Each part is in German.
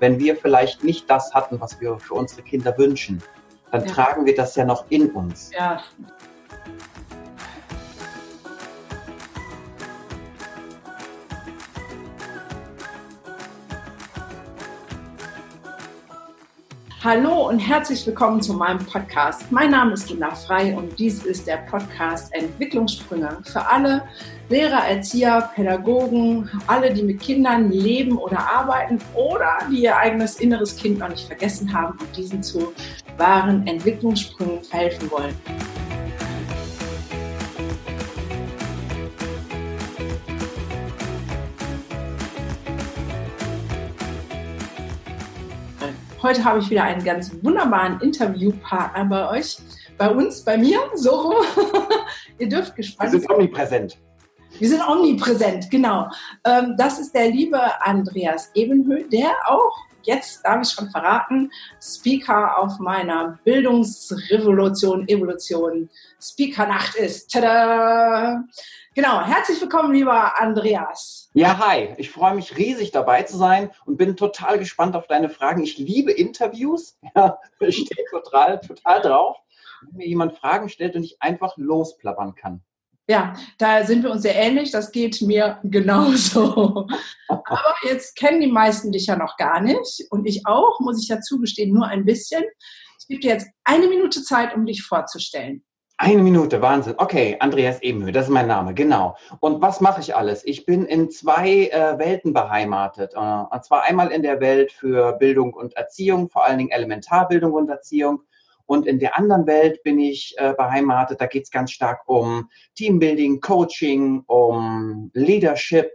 wenn wir vielleicht nicht das hatten, was wir für unsere Kinder wünschen, dann ja. tragen wir das ja noch in uns. Ja, Hallo und herzlich willkommen zu meinem Podcast. Mein Name ist Luna Frei und dies ist der Podcast Entwicklungssprünge für alle Lehrer, Erzieher, Pädagogen, alle, die mit Kindern leben oder arbeiten oder die ihr eigenes inneres Kind noch nicht vergessen haben und diesen zu wahren Entwicklungssprüngen verhelfen wollen. Heute habe ich wieder einen ganz wunderbaren Interviewpartner bei euch, bei uns, bei mir, so rum. Ihr dürft gespannt sein. Wir sind omnipräsent. Wir sind omnipräsent, genau. Ähm, das ist der liebe Andreas Ebenhöhl, der auch, jetzt darf ich schon verraten, Speaker auf meiner Bildungsrevolution, Evolution, Speakernacht ist. Tada! Genau, herzlich willkommen, lieber Andreas. Ja, hi. Ich freue mich riesig dabei zu sein und bin total gespannt auf deine Fragen. Ich liebe Interviews. Ja, ich stehe total, total drauf, wenn mir jemand Fragen stellt und ich einfach losplappern kann. Ja, da sind wir uns sehr ähnlich. Das geht mir genauso. Aber jetzt kennen die meisten dich ja noch gar nicht. Und ich auch, muss ich ja zugestehen, nur ein bisschen. Ich gebe dir jetzt eine Minute Zeit, um dich vorzustellen. Eine Minute, Wahnsinn. Okay, Andreas Ebenhöhe, das ist mein Name, genau. Und was mache ich alles? Ich bin in zwei äh, Welten beheimatet. Äh, und zwar einmal in der Welt für Bildung und Erziehung, vor allen Dingen Elementarbildung und Erziehung. Und in der anderen Welt bin ich äh, beheimatet. Da geht es ganz stark um Teambuilding, Coaching, um Leadership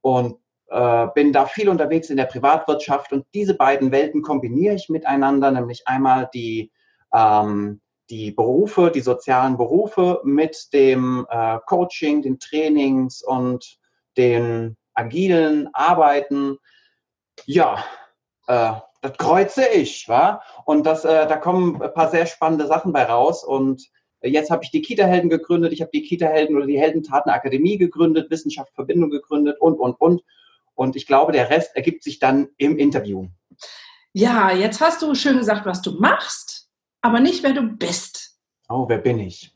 und äh, bin da viel unterwegs in der Privatwirtschaft. Und diese beiden Welten kombiniere ich miteinander, nämlich einmal die ähm, die Berufe, die sozialen Berufe mit dem äh, Coaching, den Trainings und den agilen Arbeiten. Ja, äh, das kreuze ich, wa? Und das, äh, da kommen ein paar sehr spannende Sachen bei raus. Und jetzt habe ich die Kita-Helden gegründet, ich habe die Kita-Helden oder die Heldentaten-Akademie gegründet, Wissenschaft Verbindung gegründet und, und, und. Und ich glaube, der Rest ergibt sich dann im Interview. Ja, jetzt hast du schön gesagt, was du machst aber nicht, wer du bist. Oh, wer bin ich?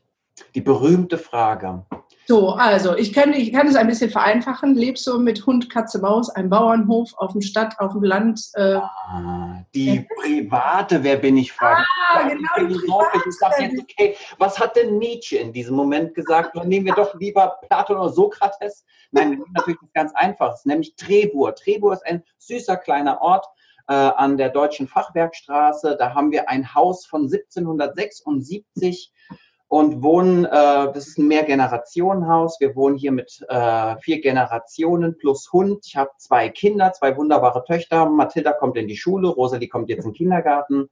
Die berühmte Frage. So, also ich kann, ich kann es ein bisschen vereinfachen. Lebst du mit Hund, Katze, Maus, einem Bauernhof, auf dem Stadt, auf dem Land? Äh, ah, die private Wer bin ich Frage. Ah, genau, die private. Ich sag jetzt, okay, was hat denn Nietzsche in diesem Moment gesagt? Dann nehmen wir doch lieber Platon oder Sokrates. Nein, wir nehmen natürlich das ganz Einfaches, nämlich Trebur. Trebur ist ein süßer kleiner Ort äh, an der Deutschen Fachwerkstraße. Da haben wir ein Haus von 1776 und wohnen, äh, das ist ein Mehrgenerationenhaus. Wir wohnen hier mit äh, vier Generationen plus Hund. Ich habe zwei Kinder, zwei wunderbare Töchter. Mathilda kommt in die Schule, Rosalie kommt jetzt in den Kindergarten.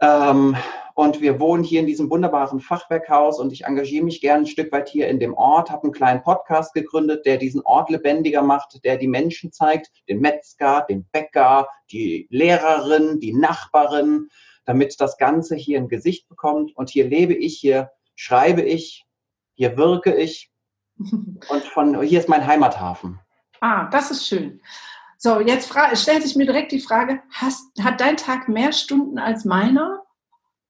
Ähm, und wir wohnen hier in diesem wunderbaren Fachwerkhaus und ich engagiere mich gerne ein Stück weit hier in dem Ort, habe einen kleinen Podcast gegründet, der diesen Ort lebendiger macht, der die Menschen zeigt, den Metzger, den Bäcker, die Lehrerin, die Nachbarin, damit das Ganze hier ein Gesicht bekommt. Und hier lebe ich, hier schreibe ich, hier wirke ich. Und von hier ist mein Heimathafen. Ah, das ist schön. So, jetzt stellt sich mir direkt die Frage, hast, hat dein Tag mehr Stunden als meiner?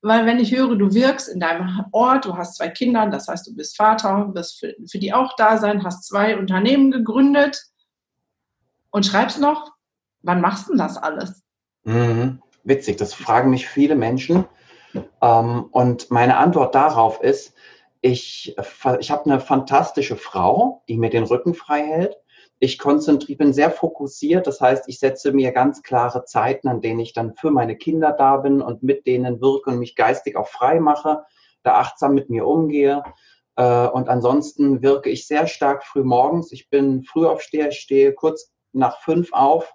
Weil wenn ich höre, du wirkst in deinem Ort, du hast zwei Kinder, das heißt, du bist Vater, wirst für, für die auch da sein, hast zwei Unternehmen gegründet und schreibst noch, wann machst du denn das alles? Mhm. Witzig, das fragen mich viele Menschen. Ähm, und meine Antwort darauf ist, ich, ich habe eine fantastische Frau, die mir den Rücken frei hält. Ich konzentriere, bin sehr fokussiert. Das heißt, ich setze mir ganz klare Zeiten, an denen ich dann für meine Kinder da bin und mit denen wirke und mich geistig auch frei mache, da achtsam mit mir umgehe. Äh, und ansonsten wirke ich sehr stark früh morgens. Ich bin Frühaufsteher, ich stehe kurz nach fünf auf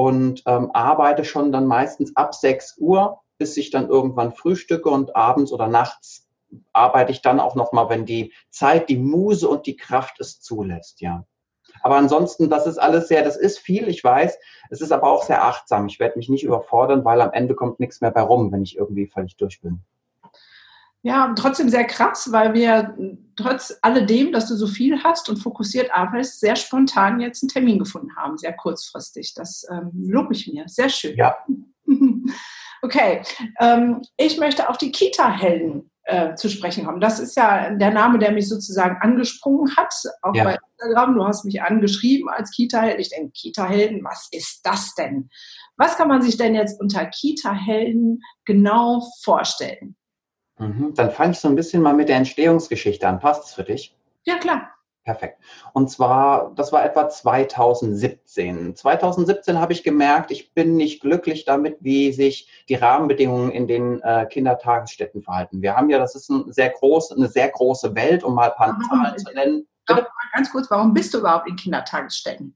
und ähm, arbeite schon dann meistens ab sechs Uhr, bis ich dann irgendwann frühstücke und abends oder nachts arbeite ich dann auch nochmal, wenn die Zeit, die Muse und die Kraft es zulässt, ja. Aber ansonsten, das ist alles sehr, das ist viel, ich weiß. Es ist aber auch sehr achtsam. Ich werde mich nicht überfordern, weil am Ende kommt nichts mehr bei rum, wenn ich irgendwie völlig durch bin. Ja, trotzdem sehr krass, weil wir trotz alledem, dass du so viel hast und fokussiert arbeitest, sehr spontan jetzt einen Termin gefunden haben, sehr kurzfristig. Das ähm, lobe ich mir. Sehr schön. Ja. Okay, ähm, ich möchte auf die Kita-Helden äh, zu sprechen kommen. Das ist ja der Name, der mich sozusagen angesprungen hat, auch ja. bei Instagram. Du hast mich angeschrieben als Kita-Held. Ich denke, Kita-Helden, was ist das denn? Was kann man sich denn jetzt unter Kita-Helden genau vorstellen? Mhm. Dann fange ich so ein bisschen mal mit der Entstehungsgeschichte an. Passt es für dich? Ja, klar. Perfekt. Und zwar, das war etwa 2017. 2017 habe ich gemerkt, ich bin nicht glücklich damit, wie sich die Rahmenbedingungen in den äh, Kindertagesstätten verhalten. Wir haben ja, das ist ein sehr groß, eine sehr große Welt, um mal ein paar Zahlen zu nennen. Ganz kurz, warum bist du überhaupt in Kindertagesstätten?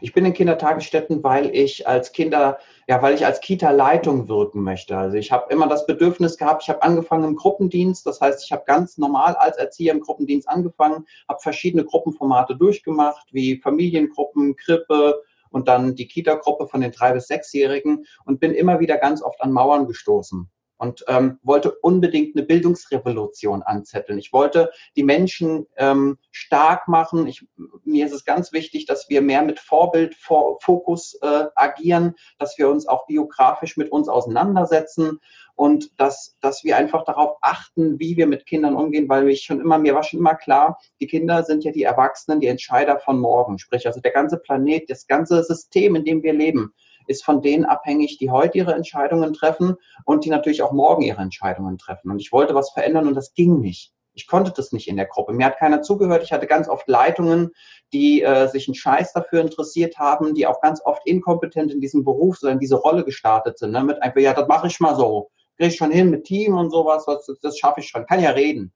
Ich bin in Kindertagesstätten, weil ich als Kinder, ja, weil ich als Kita-Leitung wirken möchte. Also ich habe immer das Bedürfnis gehabt, ich habe angefangen im Gruppendienst, das heißt, ich habe ganz normal als Erzieher im Gruppendienst angefangen, habe verschiedene Gruppenformate durchgemacht, wie Familiengruppen, Krippe, und dann die Kita-Gruppe von den drei bis sechsjährigen und bin immer wieder ganz oft an Mauern gestoßen und ähm, wollte unbedingt eine Bildungsrevolution anzetteln. Ich wollte die Menschen ähm, stark machen. Ich, mir ist es ganz wichtig, dass wir mehr mit Vorbildfokus äh, agieren, dass wir uns auch biografisch mit uns auseinandersetzen und dass, dass wir einfach darauf achten, wie wir mit Kindern umgehen, weil ich schon immer, mir war schon immer klar, die Kinder sind ja die Erwachsenen, die Entscheider von morgen. Sprich, also der ganze Planet, das ganze System, in dem wir leben, ist von denen abhängig, die heute ihre Entscheidungen treffen und die natürlich auch morgen ihre Entscheidungen treffen. Und ich wollte was verändern und das ging nicht. Ich konnte das nicht in der Gruppe. Mir hat keiner zugehört. Ich hatte ganz oft Leitungen, die äh, sich einen Scheiß dafür interessiert haben, die auch ganz oft inkompetent in diesem Beruf oder in diese Rolle gestartet sind. Ne? Mit einfach, ja, das mache ich mal so. Kriege ich schon hin mit Team und sowas, was, das schaffe ich schon. Kann ja reden.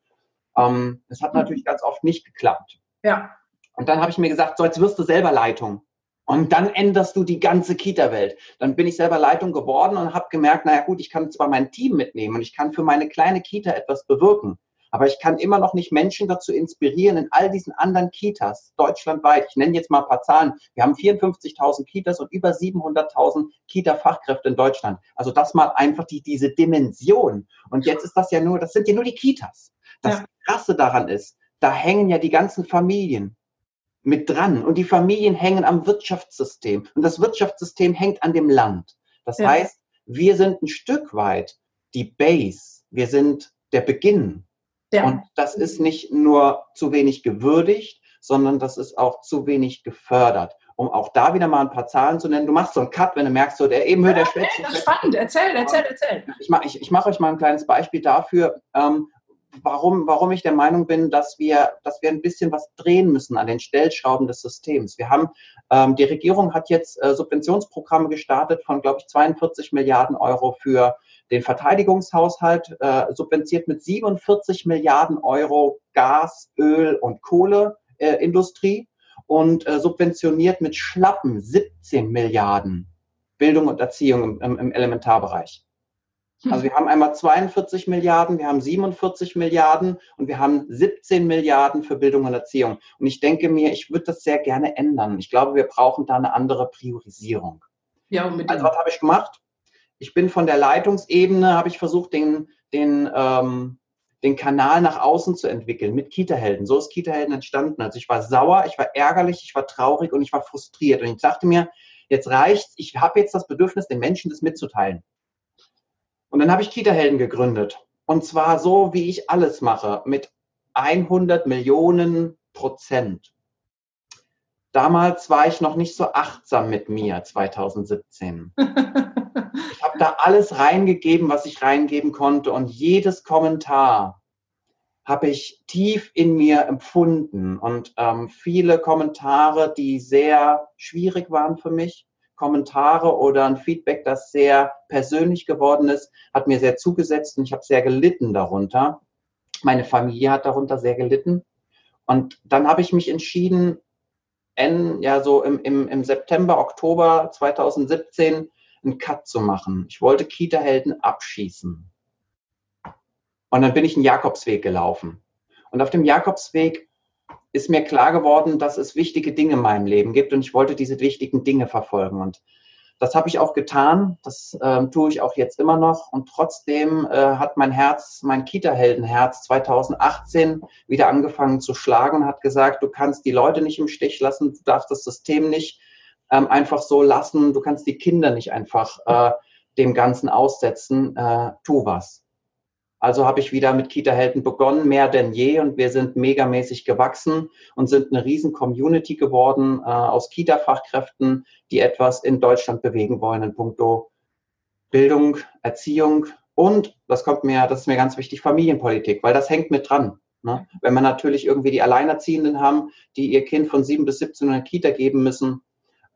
Ähm, das hat natürlich ganz oft nicht geklappt. Ja. Und dann habe ich mir gesagt, so jetzt wirst du selber Leitung. Und dann änderst du die ganze Kita-Welt. Dann bin ich selber Leitung geworden und habe gemerkt, naja gut, ich kann zwar mein Team mitnehmen und ich kann für meine kleine Kita etwas bewirken, aber ich kann immer noch nicht Menschen dazu inspirieren, in all diesen anderen Kitas deutschlandweit, ich nenne jetzt mal ein paar Zahlen, wir haben 54.000 Kitas und über 700.000 Kita-Fachkräfte in Deutschland. Also das mal einfach die, diese Dimension. Und jetzt ist das ja nur, das sind ja nur die Kitas. Das ja. Krasse daran ist, da hängen ja die ganzen Familien mit dran. Und die Familien hängen am Wirtschaftssystem. Und das Wirtschaftssystem hängt an dem Land. Das ja. heißt, wir sind ein Stück weit die Base. Wir sind der Beginn. Ja. Und das ist nicht nur zu wenig gewürdigt, sondern das ist auch zu wenig gefördert. Um auch da wieder mal ein paar Zahlen zu nennen. Du machst so einen Cut, wenn du merkst, so der eben hört der Spätzle. Das ist spannend. Erzähl, erzähl, erzähl. Ich mache ich, ich mach euch mal ein kleines Beispiel dafür, ähm, warum, warum ich der Meinung bin, dass wir, dass wir ein bisschen was drehen müssen an den Stellschrauben des Systems. Wir haben, ähm, die Regierung hat jetzt äh, Subventionsprogramme gestartet von, glaube ich, 42 Milliarden Euro für den Verteidigungshaushalt, äh, subventioniert mit 47 Milliarden Euro Gas, Öl und Kohleindustrie äh, und äh, subventioniert mit schlappen 17 Milliarden Bildung und Erziehung im, im Elementarbereich. Also wir haben einmal 42 Milliarden, wir haben 47 Milliarden und wir haben 17 Milliarden für Bildung und Erziehung. Und ich denke mir, ich würde das sehr gerne ändern. Ich glaube, wir brauchen da eine andere Priorisierung. Ja, unbedingt. Also was habe ich gemacht? Ich bin von der Leitungsebene, habe ich versucht, den, den, ähm, den Kanal nach außen zu entwickeln mit Kita-Helden. So ist Kita-Helden entstanden. Also ich war sauer, ich war ärgerlich, ich war traurig und ich war frustriert. Und ich dachte mir, jetzt reicht's, ich habe jetzt das Bedürfnis, den Menschen das mitzuteilen. Und dann habe ich Kita-Helden gegründet. Und zwar so, wie ich alles mache, mit 100 Millionen Prozent. Damals war ich noch nicht so achtsam mit mir, 2017. ich habe da alles reingegeben, was ich reingeben konnte. Und jedes Kommentar habe ich tief in mir empfunden. Und ähm, viele Kommentare, die sehr schwierig waren für mich, Kommentare oder ein Feedback, das sehr persönlich geworden ist, hat mir sehr zugesetzt und ich habe sehr gelitten darunter. Meine Familie hat darunter sehr gelitten. Und dann habe ich mich entschieden, in, ja, so im, im, im September, Oktober 2017 einen Cut zu machen. Ich wollte Kita-Helden abschießen. Und dann bin ich einen Jakobsweg gelaufen. Und auf dem Jakobsweg ist mir klar geworden, dass es wichtige Dinge in meinem Leben gibt und ich wollte diese wichtigen Dinge verfolgen. Und Das habe ich auch getan, das ähm, tue ich auch jetzt immer noch und trotzdem äh, hat mein Herz, mein Kita-Heldenherz 2018 wieder angefangen zu schlagen und hat gesagt, du kannst die Leute nicht im Stich lassen, du darfst das System nicht ähm, einfach so lassen, du kannst die Kinder nicht einfach äh, dem Ganzen aussetzen, äh, tu was. Also habe ich wieder mit Kita-Helden begonnen, mehr denn je, und wir sind megamäßig gewachsen und sind eine riesen Community geworden äh, aus Kita-Fachkräften, die etwas in Deutschland bewegen wollen in puncto Bildung, Erziehung und, das kommt mir, das ist mir ganz wichtig, Familienpolitik, weil das hängt mit dran. Ne? Wenn wir natürlich irgendwie die Alleinerziehenden haben, die ihr Kind von sieben bis 17 in eine Kita geben müssen,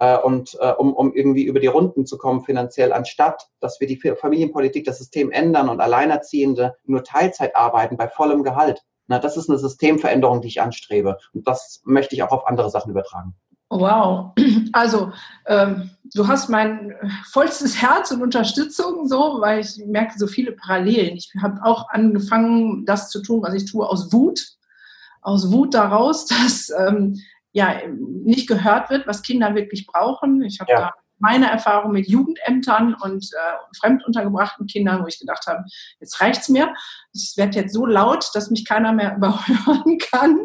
äh, und äh, um, um irgendwie über die Runden zu kommen finanziell, anstatt dass wir die Familienpolitik, das System ändern und Alleinerziehende nur Teilzeit arbeiten bei vollem Gehalt. Na, das ist eine Systemveränderung, die ich anstrebe. Und das möchte ich auch auf andere Sachen übertragen. Wow, also ähm, du hast mein vollstes Herz und Unterstützung, so, weil ich merke so viele Parallelen. Ich habe auch angefangen, das zu tun, was ich tue, aus Wut, aus Wut daraus, dass ähm, ja nicht gehört wird, was Kinder wirklich brauchen. Ich habe ja. da meine Erfahrung mit Jugendämtern und äh, fremduntergebrachten Kindern, wo ich gedacht habe, jetzt reicht's mir. Es wird jetzt so laut, dass mich keiner mehr überhören kann.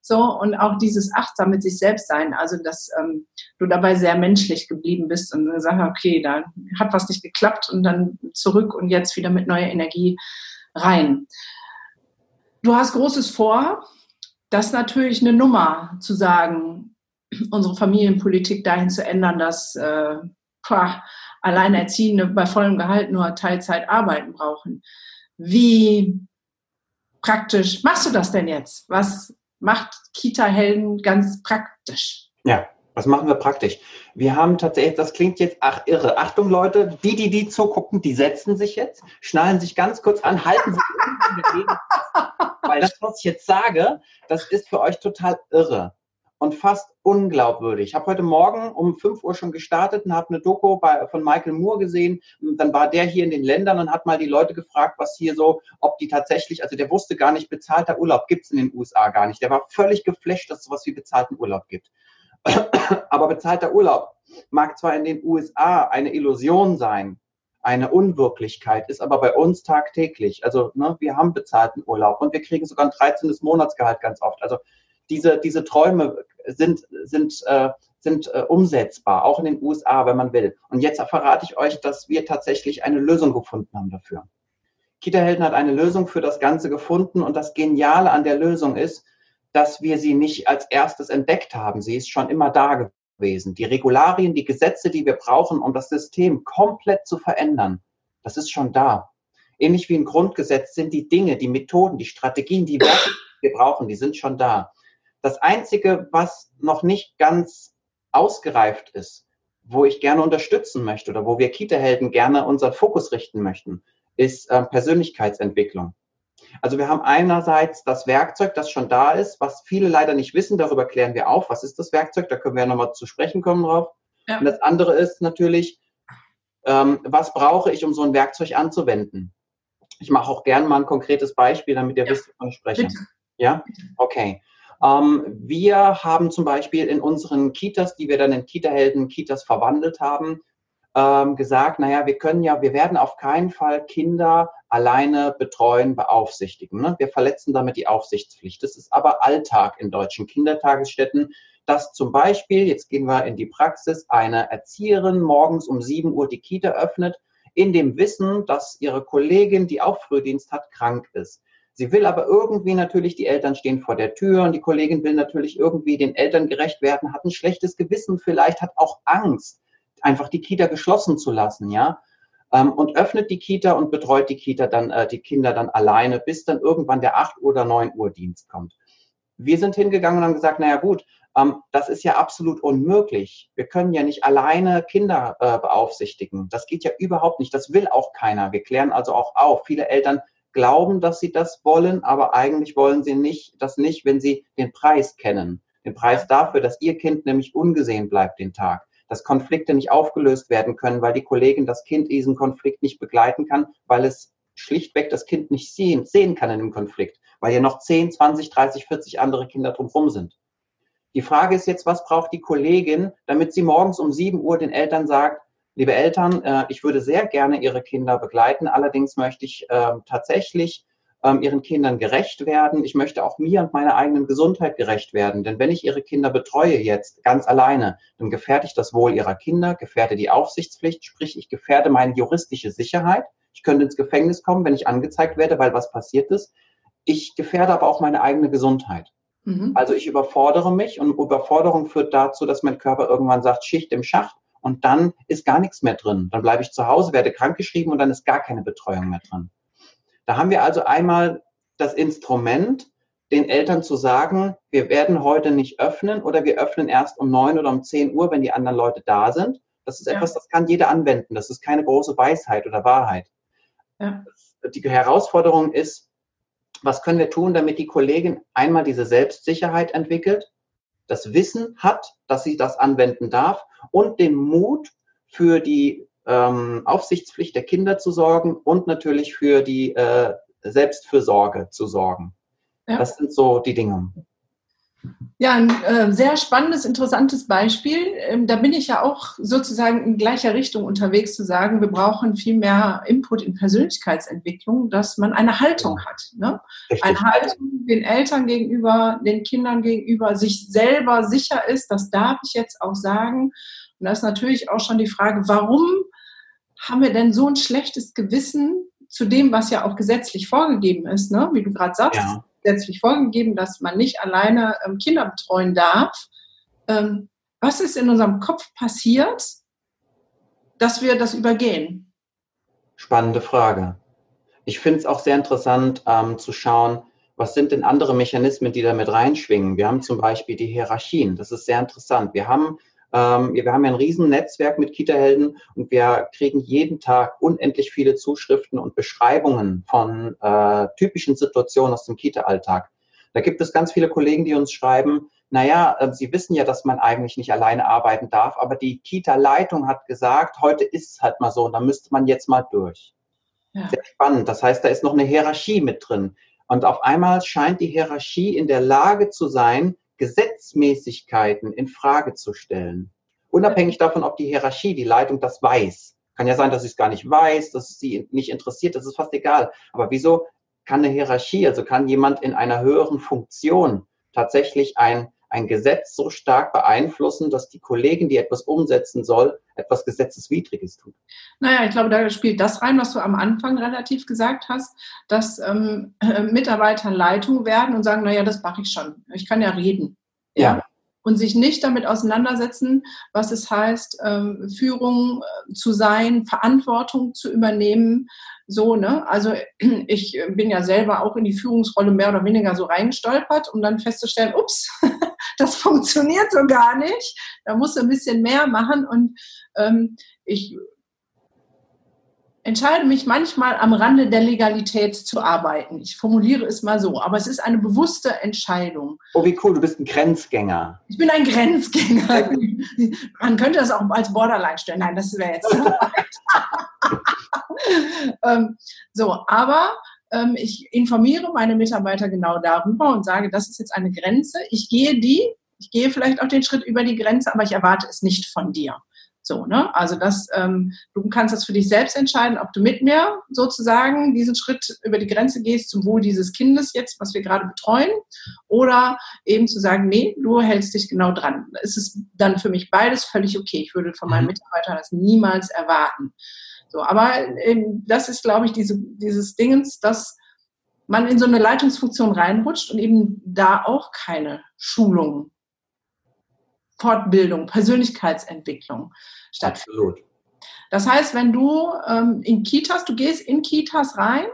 so und auch dieses achtsam mit sich selbst sein, also dass ähm, du dabei sehr menschlich geblieben bist und gesagt okay, da hat was nicht geklappt und dann zurück und jetzt wieder mit neuer Energie rein. Du hast Großes vor das ist natürlich eine Nummer zu sagen, unsere Familienpolitik dahin zu ändern, dass äh, pah, Alleinerziehende bei vollem Gehalt nur Teilzeit arbeiten brauchen. Wie praktisch machst du das denn jetzt? Was macht Kita-Helden ganz praktisch? Ja, was machen wir praktisch? Wir haben tatsächlich, das klingt jetzt, ach irre. Achtung Leute, die, die die zugucken, die setzen sich jetzt, schnallen sich ganz kurz an, halten sich weil das, was ich jetzt sage, das ist für euch total irre und fast unglaubwürdig. Ich habe heute Morgen um 5 Uhr schon gestartet und habe eine Doku bei, von Michael Moore gesehen. Dann war der hier in den Ländern und hat mal die Leute gefragt, was hier so, ob die tatsächlich, also der wusste gar nicht, bezahlter Urlaub gibt es in den USA gar nicht. Der war völlig geflasht, dass es sowas wie bezahlten Urlaub gibt. Aber bezahlter Urlaub mag zwar in den USA eine Illusion sein, eine Unwirklichkeit, ist aber bei uns tagtäglich. Also ne, wir haben bezahlten Urlaub und wir kriegen sogar ein 13. Monatsgehalt ganz oft. Also diese, diese Träume sind, sind, äh, sind äh, umsetzbar, auch in den USA, wenn man will. Und jetzt verrate ich euch, dass wir tatsächlich eine Lösung gefunden haben dafür. Kita-Helden hat eine Lösung für das Ganze gefunden und das Geniale an der Lösung ist, dass wir sie nicht als erstes entdeckt haben. Sie ist schon immer da gewesen. Die Regularien, die Gesetze, die wir brauchen, um das System komplett zu verändern, das ist schon da. Ähnlich wie ein Grundgesetz sind die Dinge, die Methoden, die Strategien, die Werte, die wir brauchen, die sind schon da. Das Einzige, was noch nicht ganz ausgereift ist, wo ich gerne unterstützen möchte oder wo wir Kita-Helden gerne unseren Fokus richten möchten, ist äh, Persönlichkeitsentwicklung. Also wir haben einerseits das Werkzeug, das schon da ist, was viele leider nicht wissen. Darüber klären wir auf. Was ist das Werkzeug? Da können wir ja nochmal zu sprechen kommen drauf. Ja. Und das andere ist natürlich, ähm, was brauche ich, um so ein Werkzeug anzuwenden? Ich mache auch gerne mal ein konkretes Beispiel, damit ihr ja. wisst, wovon ich spreche. Bitte. Ja? Okay. Ähm, wir haben zum Beispiel in unseren Kitas, die wir dann in Kita-Helden Kitas verwandelt haben, ähm, gesagt, naja, wir können ja, wir werden auf keinen Fall Kinder alleine betreuen, beaufsichtigen. Ne? Wir verletzen damit die Aufsichtspflicht. Das ist aber Alltag in deutschen Kindertagesstätten, dass zum Beispiel, jetzt gehen wir in die Praxis, eine Erzieherin morgens um 7 Uhr die Kita öffnet, in dem Wissen, dass ihre Kollegin, die auch Frühdienst hat, krank ist. Sie will aber irgendwie natürlich, die Eltern stehen vor der Tür und die Kollegin will natürlich irgendwie den Eltern gerecht werden, hat ein schlechtes Gewissen vielleicht, hat auch Angst einfach die Kita geschlossen zu lassen, ja. Ähm, und öffnet die Kita und betreut die Kita dann, äh, die Kinder dann alleine, bis dann irgendwann der 8 oder 9 Uhr Dienst kommt. Wir sind hingegangen und haben gesagt, naja gut, ähm, das ist ja absolut unmöglich. Wir können ja nicht alleine Kinder äh, beaufsichtigen. Das geht ja überhaupt nicht. Das will auch keiner. Wir klären also auch auf. Viele Eltern glauben, dass sie das wollen, aber eigentlich wollen sie nicht, das nicht, wenn sie den Preis kennen. Den Preis dafür, dass ihr Kind nämlich ungesehen bleibt den Tag dass Konflikte nicht aufgelöst werden können, weil die Kollegin das Kind diesen Konflikt nicht begleiten kann, weil es schlichtweg das Kind nicht sehen, sehen kann in dem Konflikt, weil ja noch 10, 20, 30, 40 andere Kinder drumherum sind. Die Frage ist jetzt, was braucht die Kollegin, damit sie morgens um 7 Uhr den Eltern sagt, liebe Eltern, äh, ich würde sehr gerne Ihre Kinder begleiten, allerdings möchte ich äh, tatsächlich ähm, Ihren Kindern gerecht werden. Ich möchte auch mir und meiner eigenen Gesundheit gerecht werden. Denn wenn ich Ihre Kinder betreue jetzt ganz alleine, dann gefährde ich das Wohl Ihrer Kinder, gefährde die Aufsichtspflicht, sprich ich gefährde meine juristische Sicherheit. Ich könnte ins Gefängnis kommen, wenn ich angezeigt werde, weil was passiert ist. Ich gefährde aber auch meine eigene Gesundheit. Mhm. Also ich überfordere mich und Überforderung führt dazu, dass mein Körper irgendwann sagt, Schicht im Schacht und dann ist gar nichts mehr drin. Dann bleibe ich zu Hause, werde krankgeschrieben und dann ist gar keine Betreuung mehr drin. Da haben wir also einmal das Instrument, den Eltern zu sagen, wir werden heute nicht öffnen oder wir öffnen erst um neun oder um zehn Uhr, wenn die anderen Leute da sind. Das ist etwas, das kann jeder anwenden. Das ist keine große Weisheit oder Wahrheit. Ja. Die Herausforderung ist, was können wir tun, damit die Kollegin einmal diese Selbstsicherheit entwickelt, das Wissen hat, dass sie das anwenden darf und den Mut für die ähm, Aufsichtspflicht der Kinder zu sorgen und natürlich für die äh, Selbstfürsorge zu sorgen. Ja. Das sind so die Dinge. Ja, ein äh, sehr spannendes, interessantes Beispiel. Ähm, da bin ich ja auch sozusagen in gleicher Richtung unterwegs zu sagen, wir brauchen viel mehr Input in Persönlichkeitsentwicklung, dass man eine Haltung hat. Ne? Eine Haltung den Eltern gegenüber, den Kindern gegenüber, sich selber sicher ist, das darf ich jetzt auch sagen. Und da ist natürlich auch schon die Frage, warum haben wir denn so ein schlechtes Gewissen zu dem, was ja auch gesetzlich vorgegeben ist, ne? wie du gerade sagst? Ja gesetzlich vorgegeben, dass man nicht alleine ähm, Kinder betreuen darf. Ähm, was ist in unserem Kopf passiert, dass wir das übergehen? Spannende Frage. Ich finde es auch sehr interessant ähm, zu schauen, was sind denn andere Mechanismen, die da mit reinschwingen. Wir haben zum Beispiel die Hierarchien. Das ist sehr interessant. Wir haben ähm, wir haben ja ein Riesennetzwerk mit Kita-Helden und wir kriegen jeden Tag unendlich viele Zuschriften und Beschreibungen von äh, typischen Situationen aus dem Kita-Alltag. Da gibt es ganz viele Kollegen, die uns schreiben, naja, äh, Sie wissen ja, dass man eigentlich nicht alleine arbeiten darf, aber die Kita-Leitung hat gesagt, heute ist es halt mal so und da müsste man jetzt mal durch. Ja. Sehr spannend. Das heißt, da ist noch eine Hierarchie mit drin. Und auf einmal scheint die Hierarchie in der Lage zu sein, Gesetzmäßigkeiten in Frage zu stellen. Unabhängig davon, ob die Hierarchie, die Leitung das weiß. Kann ja sein, dass sie es gar nicht weiß, dass sie nicht interessiert, das ist fast egal. Aber wieso kann eine Hierarchie, also kann jemand in einer höheren Funktion tatsächlich ein ein Gesetz so stark beeinflussen, dass die Kollegin, die etwas umsetzen soll, etwas Gesetzeswidriges tut? Naja, ich glaube, da spielt das rein, was du am Anfang relativ gesagt hast, dass ähm, äh, Mitarbeiter Leitung werden und sagen, naja, das mache ich schon. Ich kann ja reden. ja. ja und sich nicht damit auseinandersetzen, was es heißt, ähm, Führung äh, zu sein, Verantwortung zu übernehmen. So, ne? Also ich bin ja selber auch in die Führungsrolle mehr oder weniger so reingestolpert, um dann festzustellen, ups, das funktioniert so gar nicht. Da muss ein bisschen mehr machen. Und ähm, ich entscheide mich manchmal am Rande der Legalität zu arbeiten. Ich formuliere es mal so, aber es ist eine bewusste Entscheidung. Oh, wie cool, du bist ein Grenzgänger. Ich bin ein Grenzgänger. Man könnte das auch als Borderline stellen. Nein, das wäre jetzt ähm, so, aber ähm, ich informiere meine Mitarbeiter genau darüber und sage, das ist jetzt eine Grenze. Ich gehe die, ich gehe vielleicht auch den Schritt über die Grenze, aber ich erwarte es nicht von dir. So, ne? Also das, ähm, du kannst das für dich selbst entscheiden, ob du mit mir sozusagen diesen Schritt über die Grenze gehst zum Wohl dieses Kindes jetzt, was wir gerade betreuen, oder eben zu sagen, nee, du hältst dich genau dran. Es ist dann für mich beides völlig okay. Ich würde von meinen mhm. Mitarbeitern das niemals erwarten. So, aber ähm, das ist, glaube ich, diese, dieses Dingens, dass man in so eine Leitungsfunktion reinrutscht und eben da auch keine Schulung Fortbildung, Persönlichkeitsentwicklung stattfindet. Absolut. Das heißt, wenn du ähm, in Kitas, du gehst in Kitas rein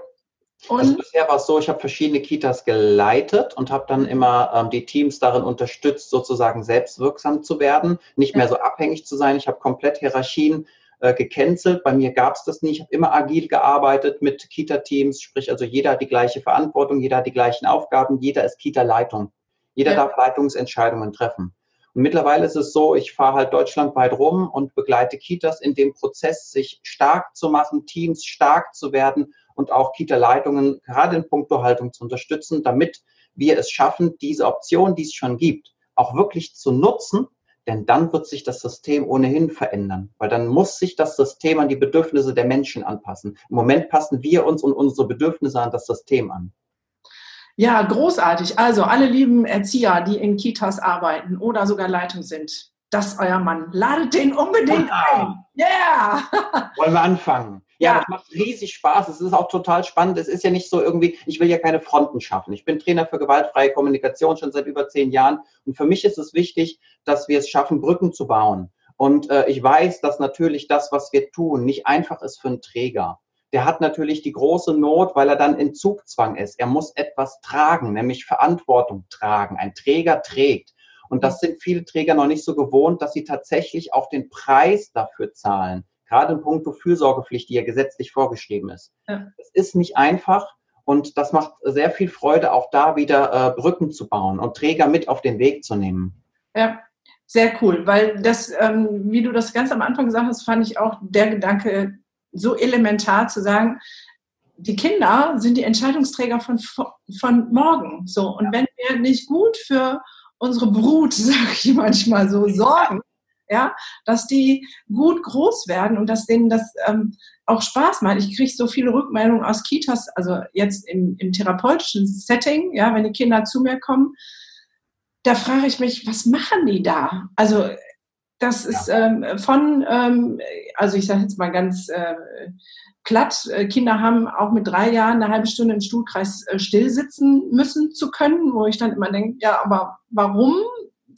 und also bisher war es so, ich habe verschiedene Kitas geleitet und habe dann immer ähm, die Teams darin unterstützt, sozusagen selbstwirksam zu werden, nicht mehr so abhängig zu sein. Ich habe komplett Hierarchien äh, gecancelt. Bei mir gab es das nicht. Ich habe immer agil gearbeitet mit Kita-Teams, sprich also jeder hat die gleiche Verantwortung, jeder hat die gleichen Aufgaben, jeder ist Kita-Leitung. Jeder ja. darf Leitungsentscheidungen treffen. Und mittlerweile ist es so, ich fahre halt deutschlandweit rum und begleite Kitas in dem Prozess, sich stark zu machen, Teams stark zu werden und auch Kita-Leitungen gerade in puncto Haltung zu unterstützen, damit wir es schaffen, diese Option, die es schon gibt, auch wirklich zu nutzen, denn dann wird sich das System ohnehin verändern, weil dann muss sich das System an die Bedürfnisse der Menschen anpassen. Im Moment passen wir uns und unsere Bedürfnisse an das System an. Ja, großartig. Also alle lieben Erzieher, die in Kitas arbeiten oder sogar Leitung sind, das ist euer Mann. Ladet den unbedingt ein. Yeah! Wollen wir anfangen? Ja, ja, das macht riesig Spaß. Es ist auch total spannend. Es ist ja nicht so irgendwie, ich will ja keine Fronten schaffen. Ich bin Trainer für gewaltfreie Kommunikation schon seit über zehn Jahren. Und für mich ist es wichtig, dass wir es schaffen, Brücken zu bauen. Und äh, ich weiß, dass natürlich das, was wir tun, nicht einfach ist für einen Träger. Der hat natürlich die große Not, weil er dann in Zugzwang ist. Er muss etwas tragen, nämlich Verantwortung tragen. Ein Träger trägt. Und das sind viele Träger noch nicht so gewohnt, dass sie tatsächlich auch den Preis dafür zahlen gerade in puncto Fürsorgepflicht, die ja gesetzlich vorgeschrieben ist. Ja. Das ist nicht einfach und das macht sehr viel Freude, auch da wieder äh, Brücken zu bauen und Träger mit auf den Weg zu nehmen. Ja, sehr cool, weil das, ähm, wie du das ganz am Anfang gesagt hast, fand ich auch der Gedanke so elementar zu sagen, die Kinder sind die Entscheidungsträger von, von morgen. So. Und wenn wir nicht gut für unsere Brut, sage ich manchmal so, sorgen, ja, dass die gut groß werden und dass denen das ähm, auch Spaß macht. Ich kriege so viele Rückmeldungen aus Kitas, also jetzt im, im therapeutischen Setting, ja, wenn die Kinder zu mir kommen, da frage ich mich, was machen die da? Also das ist ähm, von, ähm, also ich sage jetzt mal ganz äh, platt, äh, Kinder haben auch mit drei Jahren eine halbe Stunde im Stuhlkreis äh, stillsitzen müssen zu können, wo ich dann immer denke, ja, aber warum?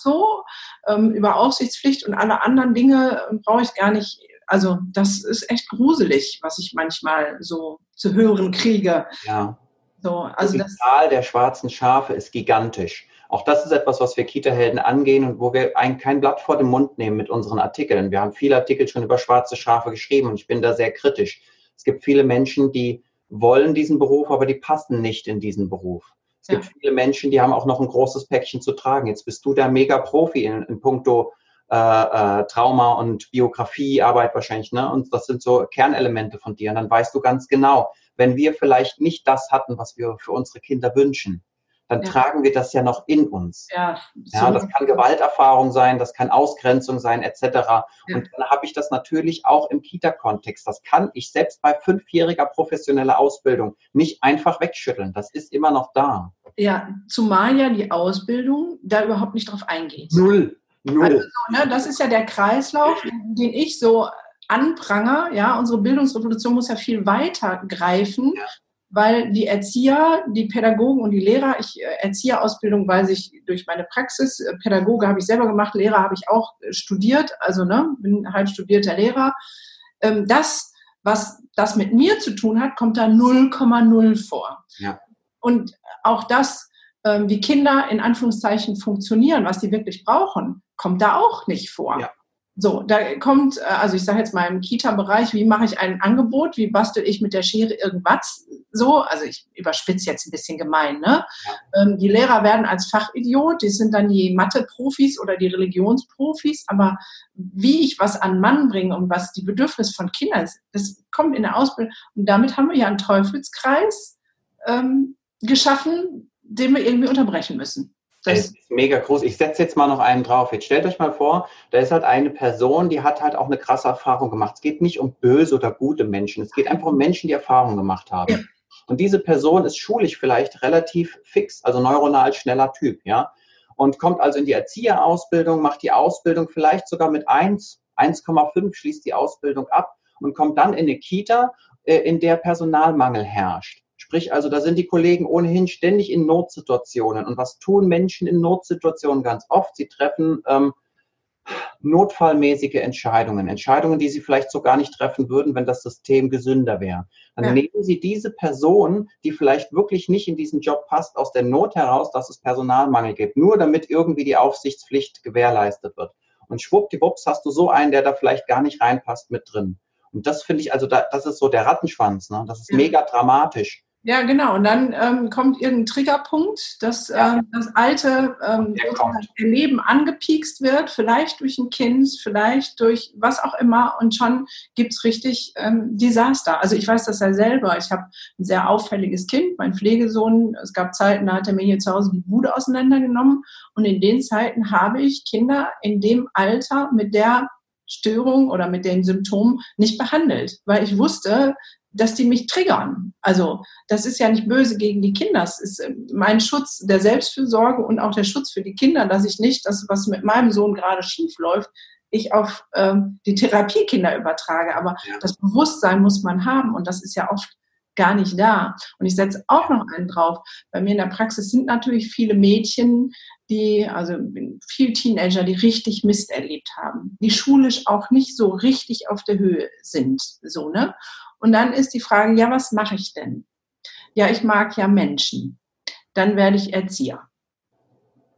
so. Ähm, über Aufsichtspflicht und alle anderen Dinge ähm, brauche ich gar nicht. Also das ist echt gruselig, was ich manchmal so zu hören kriege. Ja. So, also die Zahl der schwarzen Schafe ist gigantisch. Auch das ist etwas, was wir Kita-Helden angehen und wo wir ein, kein Blatt vor den Mund nehmen mit unseren Artikeln. Wir haben viele Artikel schon über schwarze Schafe geschrieben und ich bin da sehr kritisch. Es gibt viele Menschen, die wollen diesen Beruf, aber die passen nicht in diesen Beruf. Es ja. gibt viele Menschen, die haben auch noch ein großes Päckchen zu tragen. Jetzt bist du der Mega-Profi in, in puncto äh, äh, Trauma und Biografiearbeit wahrscheinlich, ne? Und das sind so Kernelemente von dir. Und dann weißt du ganz genau, wenn wir vielleicht nicht das hatten, was wir für unsere Kinder wünschen, dann ja. tragen wir das ja noch in uns. Ja, so ja, das kann Gewalterfahrung sein, das kann Ausgrenzung sein, etc. Ja. Und dann habe ich das natürlich auch im Kita-Kontext. Das kann ich selbst bei fünfjähriger professioneller Ausbildung nicht einfach wegschütteln. Das ist immer noch da. Ja, zumal ja die Ausbildung da überhaupt nicht drauf eingeht. Null. Null. Also, ne, das ist ja der Kreislauf, den ich so anpranger. Ja, unsere Bildungsrevolution muss ja viel weiter greifen. Ja weil die Erzieher, die Pädagogen und die Lehrer, ich äh, Erzieherausbildung weiß ich durch meine Praxis, äh, Pädagoge habe ich selber gemacht, Lehrer habe ich auch äh, studiert, also ne, bin halb studierter Lehrer. Ähm, das, was das mit mir zu tun hat, kommt da 0,0 vor. Ja. Und auch das, ähm, wie Kinder in Anführungszeichen funktionieren, was die wirklich brauchen, kommt da auch nicht vor. Ja. So, da kommt, äh, also ich sage jetzt mal im Kita-Bereich, wie mache ich ein Angebot, wie bastel ich mit der Schere irgendwas so, also ich überspitze jetzt ein bisschen gemein, ne? Ähm, die Lehrer werden als Fachidiot, die sind dann die Mathe-Profis oder die Religionsprofis, aber wie ich was an Mann bringe und was die Bedürfnisse von Kindern ist, das kommt in der Ausbildung. Und damit haben wir ja einen Teufelskreis ähm, geschaffen, den wir irgendwie unterbrechen müssen. Das ist mega groß. Ich setze jetzt mal noch einen drauf. Jetzt stellt euch mal vor, da ist halt eine Person, die hat halt auch eine krasse Erfahrung gemacht. Es geht nicht um böse oder gute Menschen. Es geht einfach um Menschen, die Erfahrung gemacht haben. Ja. Und diese Person ist schulisch vielleicht relativ fix, also neuronal schneller Typ, ja. Und kommt also in die Erzieherausbildung, macht die Ausbildung vielleicht sogar mit 1, 1,5, schließt die Ausbildung ab und kommt dann in eine Kita, äh, in der Personalmangel herrscht. Sprich also, da sind die Kollegen ohnehin ständig in Notsituationen. Und was tun Menschen in Notsituationen ganz oft? Sie treffen ähm, notfallmäßige Entscheidungen, Entscheidungen, die sie vielleicht so gar nicht treffen würden, wenn das System gesünder wäre. Dann ja. nehmen sie diese Person, die vielleicht wirklich nicht in diesen Job passt, aus der Not heraus, dass es Personalmangel gibt, nur damit irgendwie die Aufsichtspflicht gewährleistet wird. Und schwuppdiwupps hast du so einen, der da vielleicht gar nicht reinpasst, mit drin. Und das finde ich, also da, das ist so der Rattenschwanz, ne? das ist ja. mega dramatisch Ja, genau. Und dann ähm, kommt irgendein Triggerpunkt, dass ja. ähm, das alte ähm, Leben angepiekst wird, vielleicht durch ein Kind, vielleicht durch was auch immer. Und schon gibt's richtig ähm, Desaster. Also ich weiß das ja selber. Ich habe ein sehr auffälliges Kind, mein Pflegesohn. Es gab Zeiten, da hat er mir hier zu Hause die Bude auseinandergenommen. Und in den Zeiten habe ich Kinder in dem Alter mit der Störung oder mit den Symptomen nicht behandelt, weil ich wusste, dass die mich triggern. Also das ist ja nicht böse gegen die Kinder. Es ist äh, mein Schutz der Selbstfürsorge und auch der Schutz für die Kinder, dass ich nicht das, was mit meinem Sohn gerade schief läuft, ich auf ähm, die Therapiekinder übertrage. Aber ja. das Bewusstsein muss man haben und das ist ja oft gar nicht da. Und ich setze auch noch einen drauf. Bei mir in der Praxis sind natürlich viele Mädchen, die, also viel Teenager, die richtig Mist erlebt haben, die schulisch auch nicht so richtig auf der Höhe sind, so, ne? Und dann ist die Frage, ja, was mache ich denn? Ja, ich mag ja Menschen. Dann werde ich Erzieher.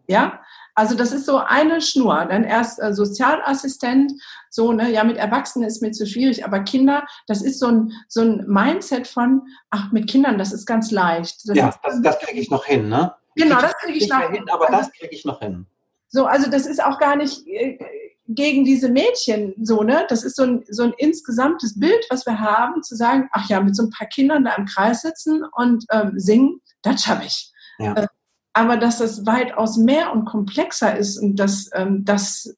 Ja, also das ist so eine Schnur. Dann erst äh, Sozialassistent, so, ne, ja, mit Erwachsenen ist mir zu schwierig, aber Kinder, das ist so ein, so ein Mindset von, ach, mit Kindern, das ist ganz leicht. Das ja, das, das kriege ich noch hin, ne? Genau, das kriege ich, noch hin. Aber also, das kriege ich noch hin. So, also das ist auch gar nicht, äh, gegen diese Mädchen so, ne? Das ist so ein, so ein insgesamtes Bild, was wir haben, zu sagen, ach ja, mit so ein paar Kindern da im Kreis sitzen und ähm, singen, das schaffe ich. Ja. Äh, aber dass das weitaus mehr und komplexer ist und dass ähm, das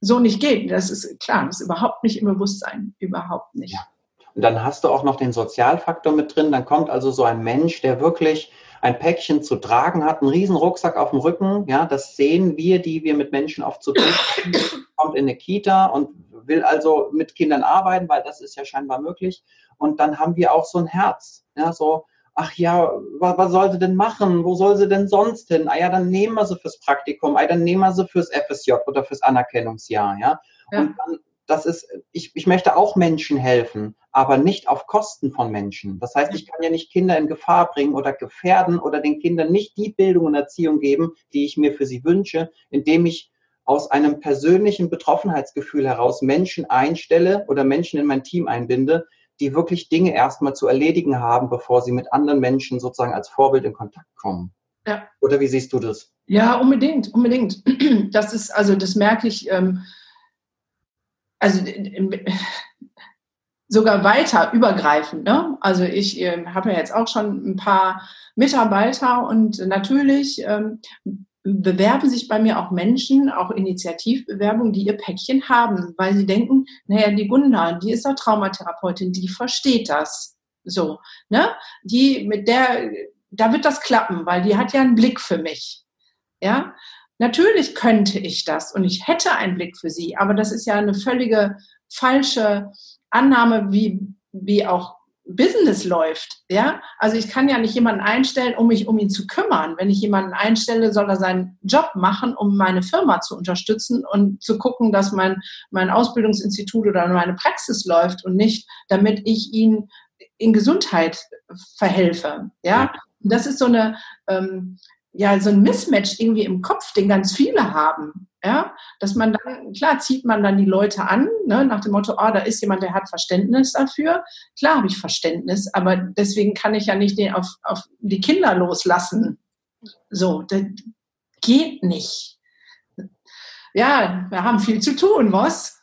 so nicht geht, das ist klar, das ist überhaupt nicht im Bewusstsein, überhaupt nicht. Ja. Und dann hast du auch noch den Sozialfaktor mit drin. Dann kommt also so ein Mensch, der wirklich ein Päckchen zu tragen hat, einen riesen Rucksack auf dem Rücken. Ja, das sehen wir, die wir mit Menschen oft zu tun haben. Kommt in eine Kita und will also mit Kindern arbeiten, weil das ist ja scheinbar möglich. Und dann haben wir auch so ein Herz. Ja, so, ach ja, was, was soll sie denn machen? Wo soll sie denn sonst hin? Ah ja, dann nehmen wir sie fürs Praktikum, ah, dann nehmen wir sie fürs FSJ oder fürs Anerkennungsjahr, ja. ja. Und dann das ist, ich, ich möchte auch Menschen helfen, aber nicht auf Kosten von Menschen. Das heißt, ich kann ja nicht Kinder in Gefahr bringen oder gefährden oder den Kindern nicht die Bildung und Erziehung geben, die ich mir für sie wünsche, indem ich aus einem persönlichen Betroffenheitsgefühl heraus Menschen einstelle oder Menschen in mein Team einbinde, die wirklich Dinge erstmal zu erledigen haben, bevor sie mit anderen Menschen sozusagen als Vorbild in Kontakt kommen. Ja. Oder wie siehst du das? Ja, unbedingt, unbedingt. Das ist, also das merke ich. Ähm also sogar weiter übergreifend. Ne? Also ich äh, habe ja jetzt auch schon ein paar Mitarbeiter und natürlich ähm, bewerben sich bei mir auch Menschen, auch Initiativbewerbungen, die ihr Päckchen haben, weil sie denken, naja, die Gunda, die ist doch Traumatherapeutin, die versteht das. So, ne? Die, mit der, da wird das klappen, weil die hat ja einen Blick für mich. Ja, Natürlich könnte ich das und ich hätte einen Blick für sie, aber das ist ja eine völlige falsche Annahme, wie, wie auch Business läuft. Ja, also ich kann ja nicht jemanden einstellen, um mich um ihn zu kümmern. Wenn ich jemanden einstelle, soll er seinen Job machen, um meine Firma zu unterstützen und zu gucken, dass mein, mein Ausbildungsinstitut oder meine Praxis läuft und nicht, damit ich ihn in Gesundheit verhelfe. Ja, das ist so eine, ähm, ja, so ein Mismatch irgendwie im Kopf, den ganz viele haben. Ja, dass man dann, klar, zieht man dann die Leute an, ne, nach dem Motto, oh, da ist jemand, der hat Verständnis dafür. Klar habe ich Verständnis, aber deswegen kann ich ja nicht den auf, auf die Kinder loslassen. So, das geht nicht. Ja, wir haben viel zu tun, was?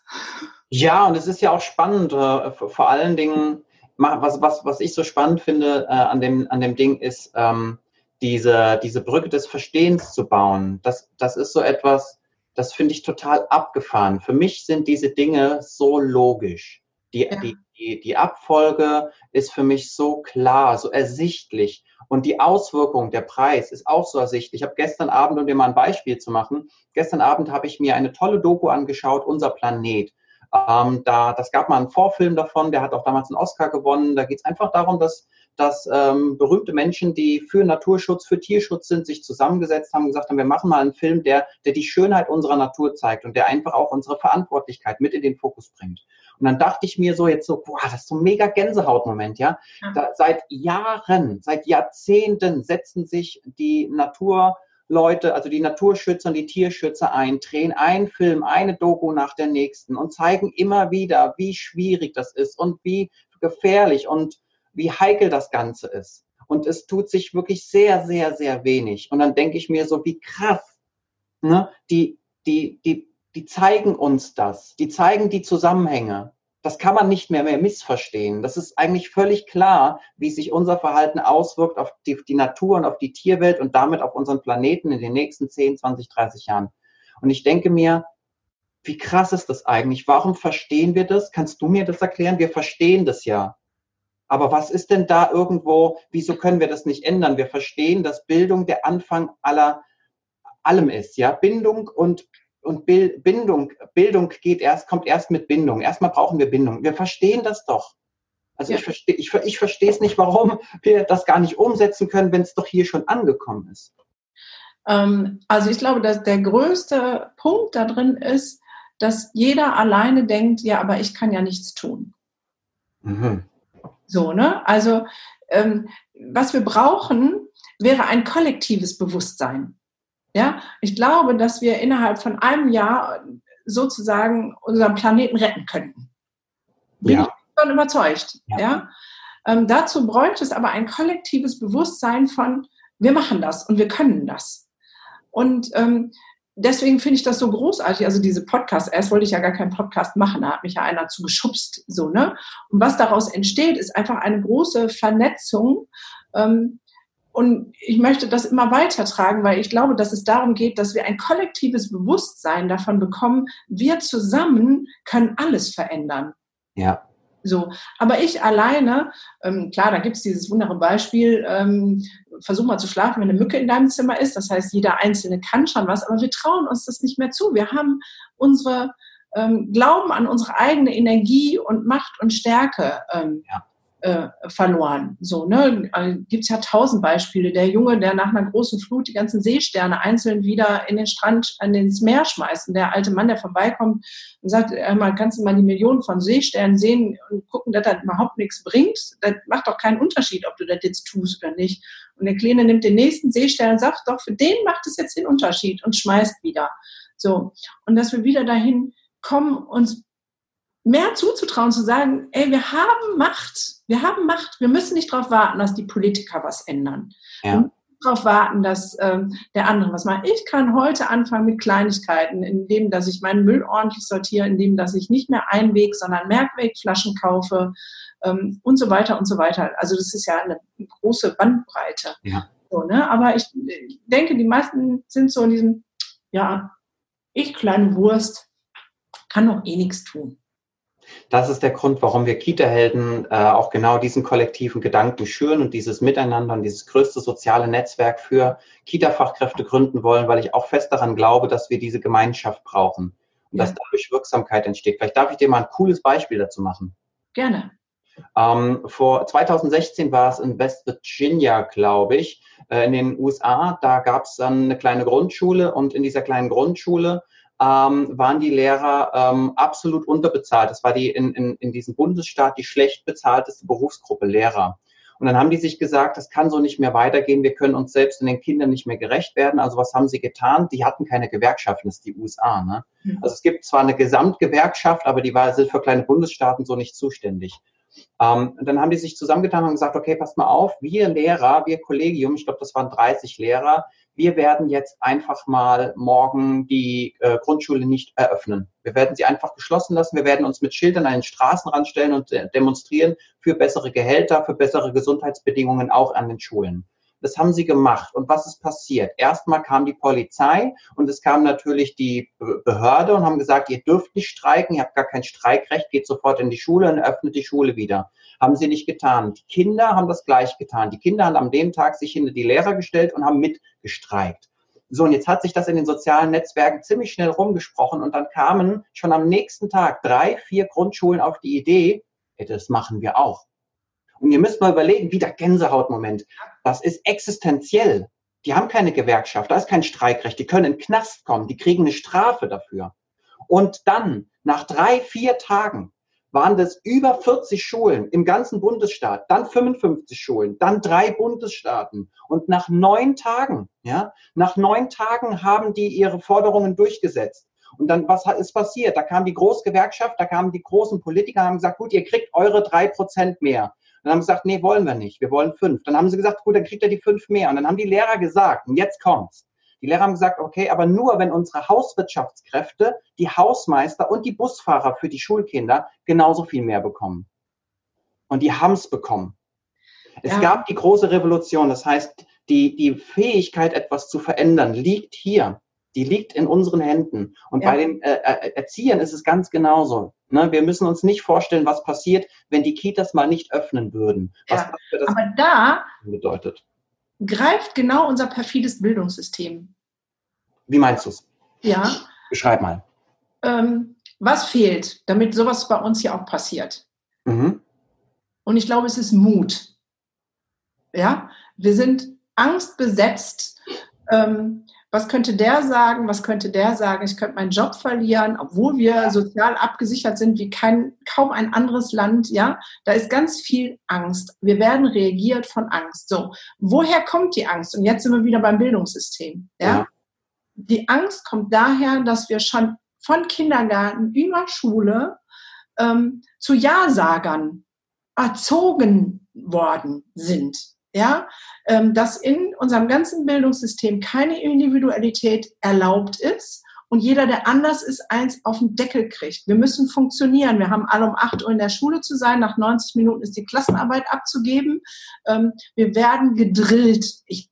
Ja, und es ist ja auch spannend, äh, vor allen Dingen, was, was, was ich so spannend finde äh, an, dem, an dem Ding ist, ähm, diese, diese Brücke des Verstehens zu bauen, das, das ist so etwas, das finde ich total abgefahren. Für mich sind diese Dinge so logisch. Die, ja. die, die, die Abfolge ist für mich so klar, so ersichtlich. Und die Auswirkung, der Preis ist auch so ersichtlich. Ich habe gestern Abend, um dir mal ein Beispiel zu machen, gestern Abend habe ich mir eine tolle Doku angeschaut, Unser Planet. Ähm, da, das gab mal einen Vorfilm davon, der hat auch damals einen Oscar gewonnen. Da geht es einfach darum, dass dass ähm, berühmte Menschen, die für Naturschutz, für Tierschutz sind, sich zusammengesetzt haben und gesagt haben, wir machen mal einen Film, der, der die Schönheit unserer Natur zeigt und der einfach auch unsere Verantwortlichkeit mit in den Fokus bringt. Und dann dachte ich mir so jetzt so, boah, das ist so ein mega Gänsehautmoment, ja. Da, seit Jahren, seit Jahrzehnten setzen sich die Natur Leute, also die Naturschützer und die Tierschützer ein, drehen einen Film, eine Doku nach der nächsten und zeigen immer wieder, wie schwierig das ist und wie gefährlich und wie heikel das Ganze ist. und es tut sich wirklich sehr, sehr, sehr wenig. Und dann denke ich mir so, wie krass, ne? die, die, die, die zeigen uns das, die zeigen die Zusammenhänge. Das kann man nicht mehr, mehr missverstehen. Das ist eigentlich völlig klar, wie sich unser Verhalten auswirkt auf die, die Natur und auf die Tierwelt und damit auf unseren Planeten in den nächsten 10, 20, 30 Jahren. Und ich denke mir, wie krass ist das eigentlich? Warum verstehen wir das? Kannst du mir das erklären? Wir verstehen das ja. Aber was ist denn da irgendwo, wieso können wir das nicht ändern? Wir verstehen, dass Bildung der Anfang aller, allem ist, ja. Bindung und, und Bindung, Bildung geht erst, kommt erst mit Bindung. Erstmal brauchen wir Bindung. Wir verstehen das doch. Also ja. ich verstehe, ich, ich verstehe es nicht, warum wir das gar nicht umsetzen können, wenn es doch hier schon angekommen ist. Ähm, also ich glaube, dass der größte Punkt da drin ist, dass jeder alleine denkt, ja, aber ich kann ja nichts tun. Mhm. So, ne? Also, ähm, was wir brauchen, wäre ein kollektives Bewusstsein. Ja, ich glaube, dass wir innerhalb von einem Jahr sozusagen unseren Planeten retten könnten. Bin ja. ich schon überzeugt. Ja. ja? Ähm, dazu bräuchte es aber ein kollektives Bewusstsein von, wir machen das und wir können das. Und ähm, deswegen finde ich das so großartig. Also diese Podcasts, erst wollte ich ja gar keinen Podcast machen, da hat mich ja einer zu geschubst, so, ne? Und was daraus entsteht, ist einfach eine große Vernetzung. Ähm, und ich möchte das immer weitertragen, weil ich glaube, dass es darum geht, dass wir ein kollektives Bewusstsein davon bekommen, wir zusammen können alles verändern. Ja. So, aber ich alleine, ähm, klar, da gibt es dieses wunderbare Beispiel, ähm, versuch mal zu schlafen, wenn eine Mücke in deinem Zimmer ist. Das heißt, jeder Einzelne kann schon was, aber wir trauen uns das nicht mehr zu. Wir haben unsere ähm, Glauben an unsere eigene Energie und Macht und Stärke ähm, ja äh, verloren. So, ne? Also, Gibt es ja tausend Beispiele. Der Junge, der nach einer großen Flut die ganzen Seesterne einzeln wieder in den Strand, in ins Meer schmeißt. Und der alte Mann, der vorbeikommt und sagt, mal kannst du mal die Millionen von Seesternen sehen und gucken, dass das überhaupt nichts bringt. Das macht doch keinen Unterschied, ob du das jetzt tust oder nicht. Und der Kleine nimmt den nächsten Seestern und sagt, doch, für den macht es jetzt den Unterschied und schmeißt wieder. So. Und dass wir wieder dahin kommen, uns mehr zuzutrauen, zu sagen, ey, wir haben Macht, wir haben Macht, wir müssen nicht darauf warten, dass die Politiker was ändern. Ja. Wir müssen darauf warten, dass ähm, der andere was macht. Ich kann heute anfangen mit Kleinigkeiten, indem, dass ich meinen Müll ordentlich sortiere, indem, dass ich nicht mehr Einweg, sondern Merkwegflaschen kaufe ähm, und so weiter und so weiter. Also das ist ja eine große Bandbreite. Ja. So, ne? Aber ich denke, die meisten sind so in diesem, ja, ich kleine Wurst, kann doch eh nichts tun. Das ist der Grund, warum wir Kita-Helden äh, auch genau diesen kollektiven Gedanken schüren und dieses Miteinander und dieses größte soziale Netzwerk für Kita-Fachkräfte gründen wollen, weil ich auch fest daran glaube, dass wir diese Gemeinschaft brauchen und ja. dass dadurch Wirksamkeit entsteht. Vielleicht darf ich dir mal ein cooles Beispiel dazu machen. Gerne. Ähm, vor 2016 war es in West Virginia, glaube ich, äh, in den USA. Da gab es dann eine kleine Grundschule und in dieser kleinen Grundschule ähm, waren die Lehrer ähm, absolut unterbezahlt. Das war die in, in, in diesem Bundesstaat die schlecht bezahlteste Berufsgruppe Lehrer. Und dann haben die sich gesagt, das kann so nicht mehr weitergehen, wir können uns selbst und den Kindern nicht mehr gerecht werden. Also was haben sie getan? Die hatten keine Gewerkschaften, das ist die USA. Ne? Mhm. Also es gibt zwar eine Gesamtgewerkschaft, aber die war, sind für kleine Bundesstaaten so nicht zuständig. Ähm, und dann haben die sich zusammengetan und gesagt, okay, passt mal auf, wir Lehrer, wir Kollegium, ich glaube, das waren 30 Lehrer, wir werden jetzt einfach mal morgen die äh, Grundschule nicht eröffnen. Wir werden sie einfach geschlossen lassen. Wir werden uns mit Schildern an den Straßenrand stellen und äh, demonstrieren für bessere Gehälter, für bessere Gesundheitsbedingungen auch an den Schulen. Das haben sie gemacht. Und was ist passiert? Erstmal kam die Polizei und es kam natürlich die Behörde und haben gesagt, ihr dürft nicht streiken, ihr habt gar kein Streikrecht, geht sofort in die Schule und öffnet die Schule wieder. Haben sie nicht getan. Die Kinder haben das gleich getan. Die Kinder haben am dem Tag sich hinter die Lehrer gestellt und haben mitgestreikt. So, und jetzt hat sich das in den sozialen Netzwerken ziemlich schnell rumgesprochen und dann kamen schon am nächsten Tag drei, vier Grundschulen auf die Idee, das machen wir auch. Und ihr müsst mal überlegen, wieder Gänsehautmoment. Das ist existenziell. Die haben keine Gewerkschaft, da ist kein Streikrecht, die können in den Knast kommen, die kriegen eine Strafe dafür. Und dann, nach drei, vier Tagen, waren das über 40 Schulen im ganzen Bundesstaat, dann 55 Schulen, dann drei Bundesstaaten. Und nach neun Tagen, ja, nach neun Tagen haben die ihre Forderungen durchgesetzt. Und dann, was ist passiert? Da kam die Großgewerkschaft, da kamen die großen Politiker, haben gesagt, gut, ihr kriegt eure drei Prozent mehr. Dann haben sie gesagt, nee, wollen wir nicht, wir wollen fünf. Dann haben sie gesagt, gut, dann kriegt er die fünf mehr. Und dann haben die Lehrer gesagt, und jetzt kommt's. Die Lehrer haben gesagt, okay, aber nur, wenn unsere Hauswirtschaftskräfte, die Hausmeister und die Busfahrer für die Schulkinder genauso viel mehr bekommen. Und die haben's bekommen. Es ja. gab die große Revolution. Das heißt, die, die Fähigkeit, etwas zu verändern, liegt hier. Die liegt in unseren Händen. Und ja. bei den äh, äh, Erziehern ist es ganz genauso. Ne? Wir müssen uns nicht vorstellen, was passiert, wenn die Kitas mal nicht öffnen würden. Was ja. das Aber da bedeutet. greift genau unser perfides Bildungssystem. Wie meinst du es? Ja. Beschreib mal. Ähm, was fehlt, damit sowas bei uns hier auch passiert? Mhm. Und ich glaube, es ist Mut. Ja, wir sind angstbesetzt. Ähm, was könnte der sagen? Was könnte der sagen? Ich könnte meinen Job verlieren, obwohl wir sozial abgesichert sind wie kein, kaum ein anderes Land. Ja, da ist ganz viel Angst. Wir werden reagiert von Angst. So, woher kommt die Angst? Und jetzt sind wir wieder beim Bildungssystem. Ja, ja. die Angst kommt daher, dass wir schon von Kindergarten über Schule ähm, zu Ja-Sagern erzogen worden sind ja, ähm, dass in unserem ganzen Bildungssystem keine Individualität erlaubt ist und jeder, der anders ist, eins auf den Deckel kriegt. Wir müssen funktionieren. Wir haben alle um 8 Uhr in der Schule zu sein. Nach 90 Minuten ist die Klassenarbeit abzugeben. Ähm, wir werden gedrillt. Ich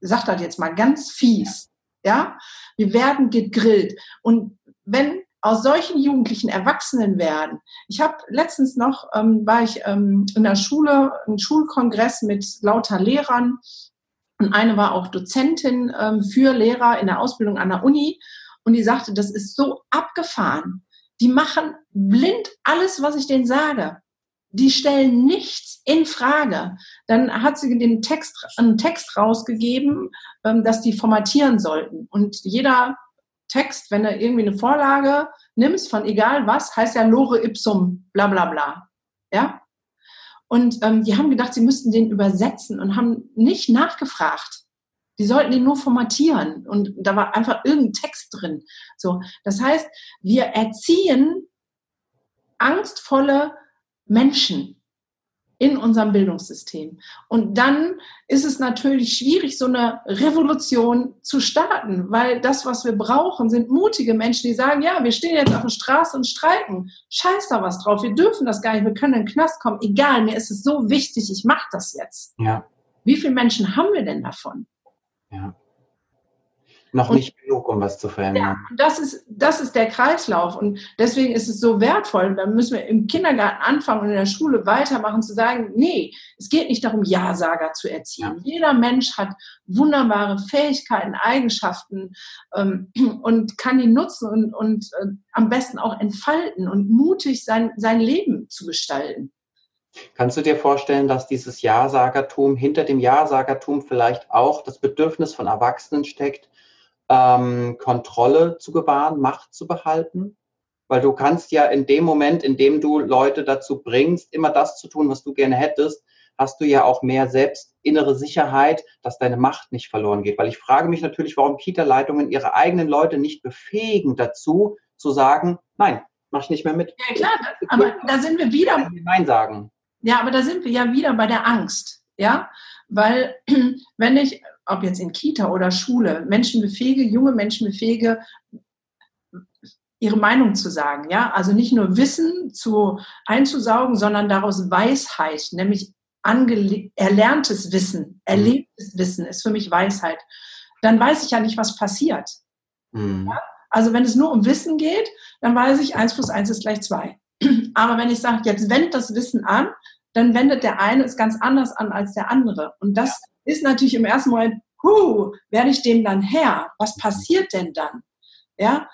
sage das jetzt mal ganz fies. Ja, wir werden gegrillt. Und wenn aus solchen Jugendlichen Erwachsenen werden. Ich habe letztens noch, ähm, war ich ähm, in der Schule, ein Schulkongress mit lauter Lehrern und eine war auch Dozentin ähm, für Lehrer in der Ausbildung an der Uni und die sagte, das ist so abgefahren. Die machen blind alles, was ich denen sage. Die stellen nichts in Frage. Dann hat sie den Text, einen Text rausgegeben, ähm, dass die formatieren sollten. Und jeder Text, wenn du irgendwie eine Vorlage nimmst von egal was, heißt ja Lore ipsum, bla bla bla. Ja? Und ähm, die haben gedacht, sie müssten den übersetzen und haben nicht nachgefragt. Die sollten ihn nur formatieren und da war einfach irgendein Text drin. So, das heißt, wir erziehen angstvolle Menschen in unserem Bildungssystem. Und dann ist es natürlich schwierig, so eine Revolution zu starten, weil das, was wir brauchen, sind mutige Menschen, die sagen, ja, wir stehen jetzt auf der Straße und streiken. Scheiß da was drauf, wir dürfen das gar nicht, wir können in den Knast kommen. Egal, mir ist es so wichtig, ich mache das jetzt. Ja. Wie viele Menschen haben wir denn davon? Ja noch und, nicht genug, um was zu verändern. Ja, das ist, das ist der Kreislauf. Und deswegen ist es so wertvoll. Da müssen wir im Kindergarten anfangen und in der Schule weitermachen, zu sagen, nee, es geht nicht darum, Ja-Sager zu erziehen. Ja. Jeder Mensch hat wunderbare Fähigkeiten, Eigenschaften ähm, und kann die nutzen und, und äh, am besten auch entfalten und mutig sein, sein Leben zu gestalten. Kannst du dir vorstellen, dass dieses Ja-Sagertum, hinter dem Ja-Sagertum vielleicht auch das Bedürfnis von Erwachsenen steckt, ähm, Kontrolle zu gewahren, Macht zu behalten. Weil du kannst ja in dem Moment, in dem du Leute dazu bringst, immer das zu tun, was du gerne hättest, hast du ja auch mehr selbst innere Sicherheit, dass deine Macht nicht verloren geht. Weil ich frage mich natürlich, warum Kita-Leitungen ihre eigenen Leute nicht befähigen dazu, zu sagen, nein, mach ich nicht mehr mit. Ja klar, aber da sind wir wieder. Nein sagen. Ja, aber da sind wir ja wieder bei der Angst. Ja, weil wenn ich ob jetzt in Kita oder Schule, Menschen befähige, junge Menschen befähige, ihre Meinung zu sagen. Ja, also nicht nur Wissen zu einzusaugen, sondern daraus Weisheit, nämlich erlerntes Wissen, erlebtes Wissen ist für mich Weisheit. Dann weiß ich ja nicht, was passiert. Mhm. Ja? Also wenn es nur um Wissen geht, dann weiß ich, eins plus eins ist gleich zwei. Aber wenn ich sage, jetzt wendet das Wissen an, dann wendet der eine es ganz anders an als der andere. Und das ist natürlich im ersten Moment, huh, werde ich dem dann Herr? Was passiert denn dann? Ja,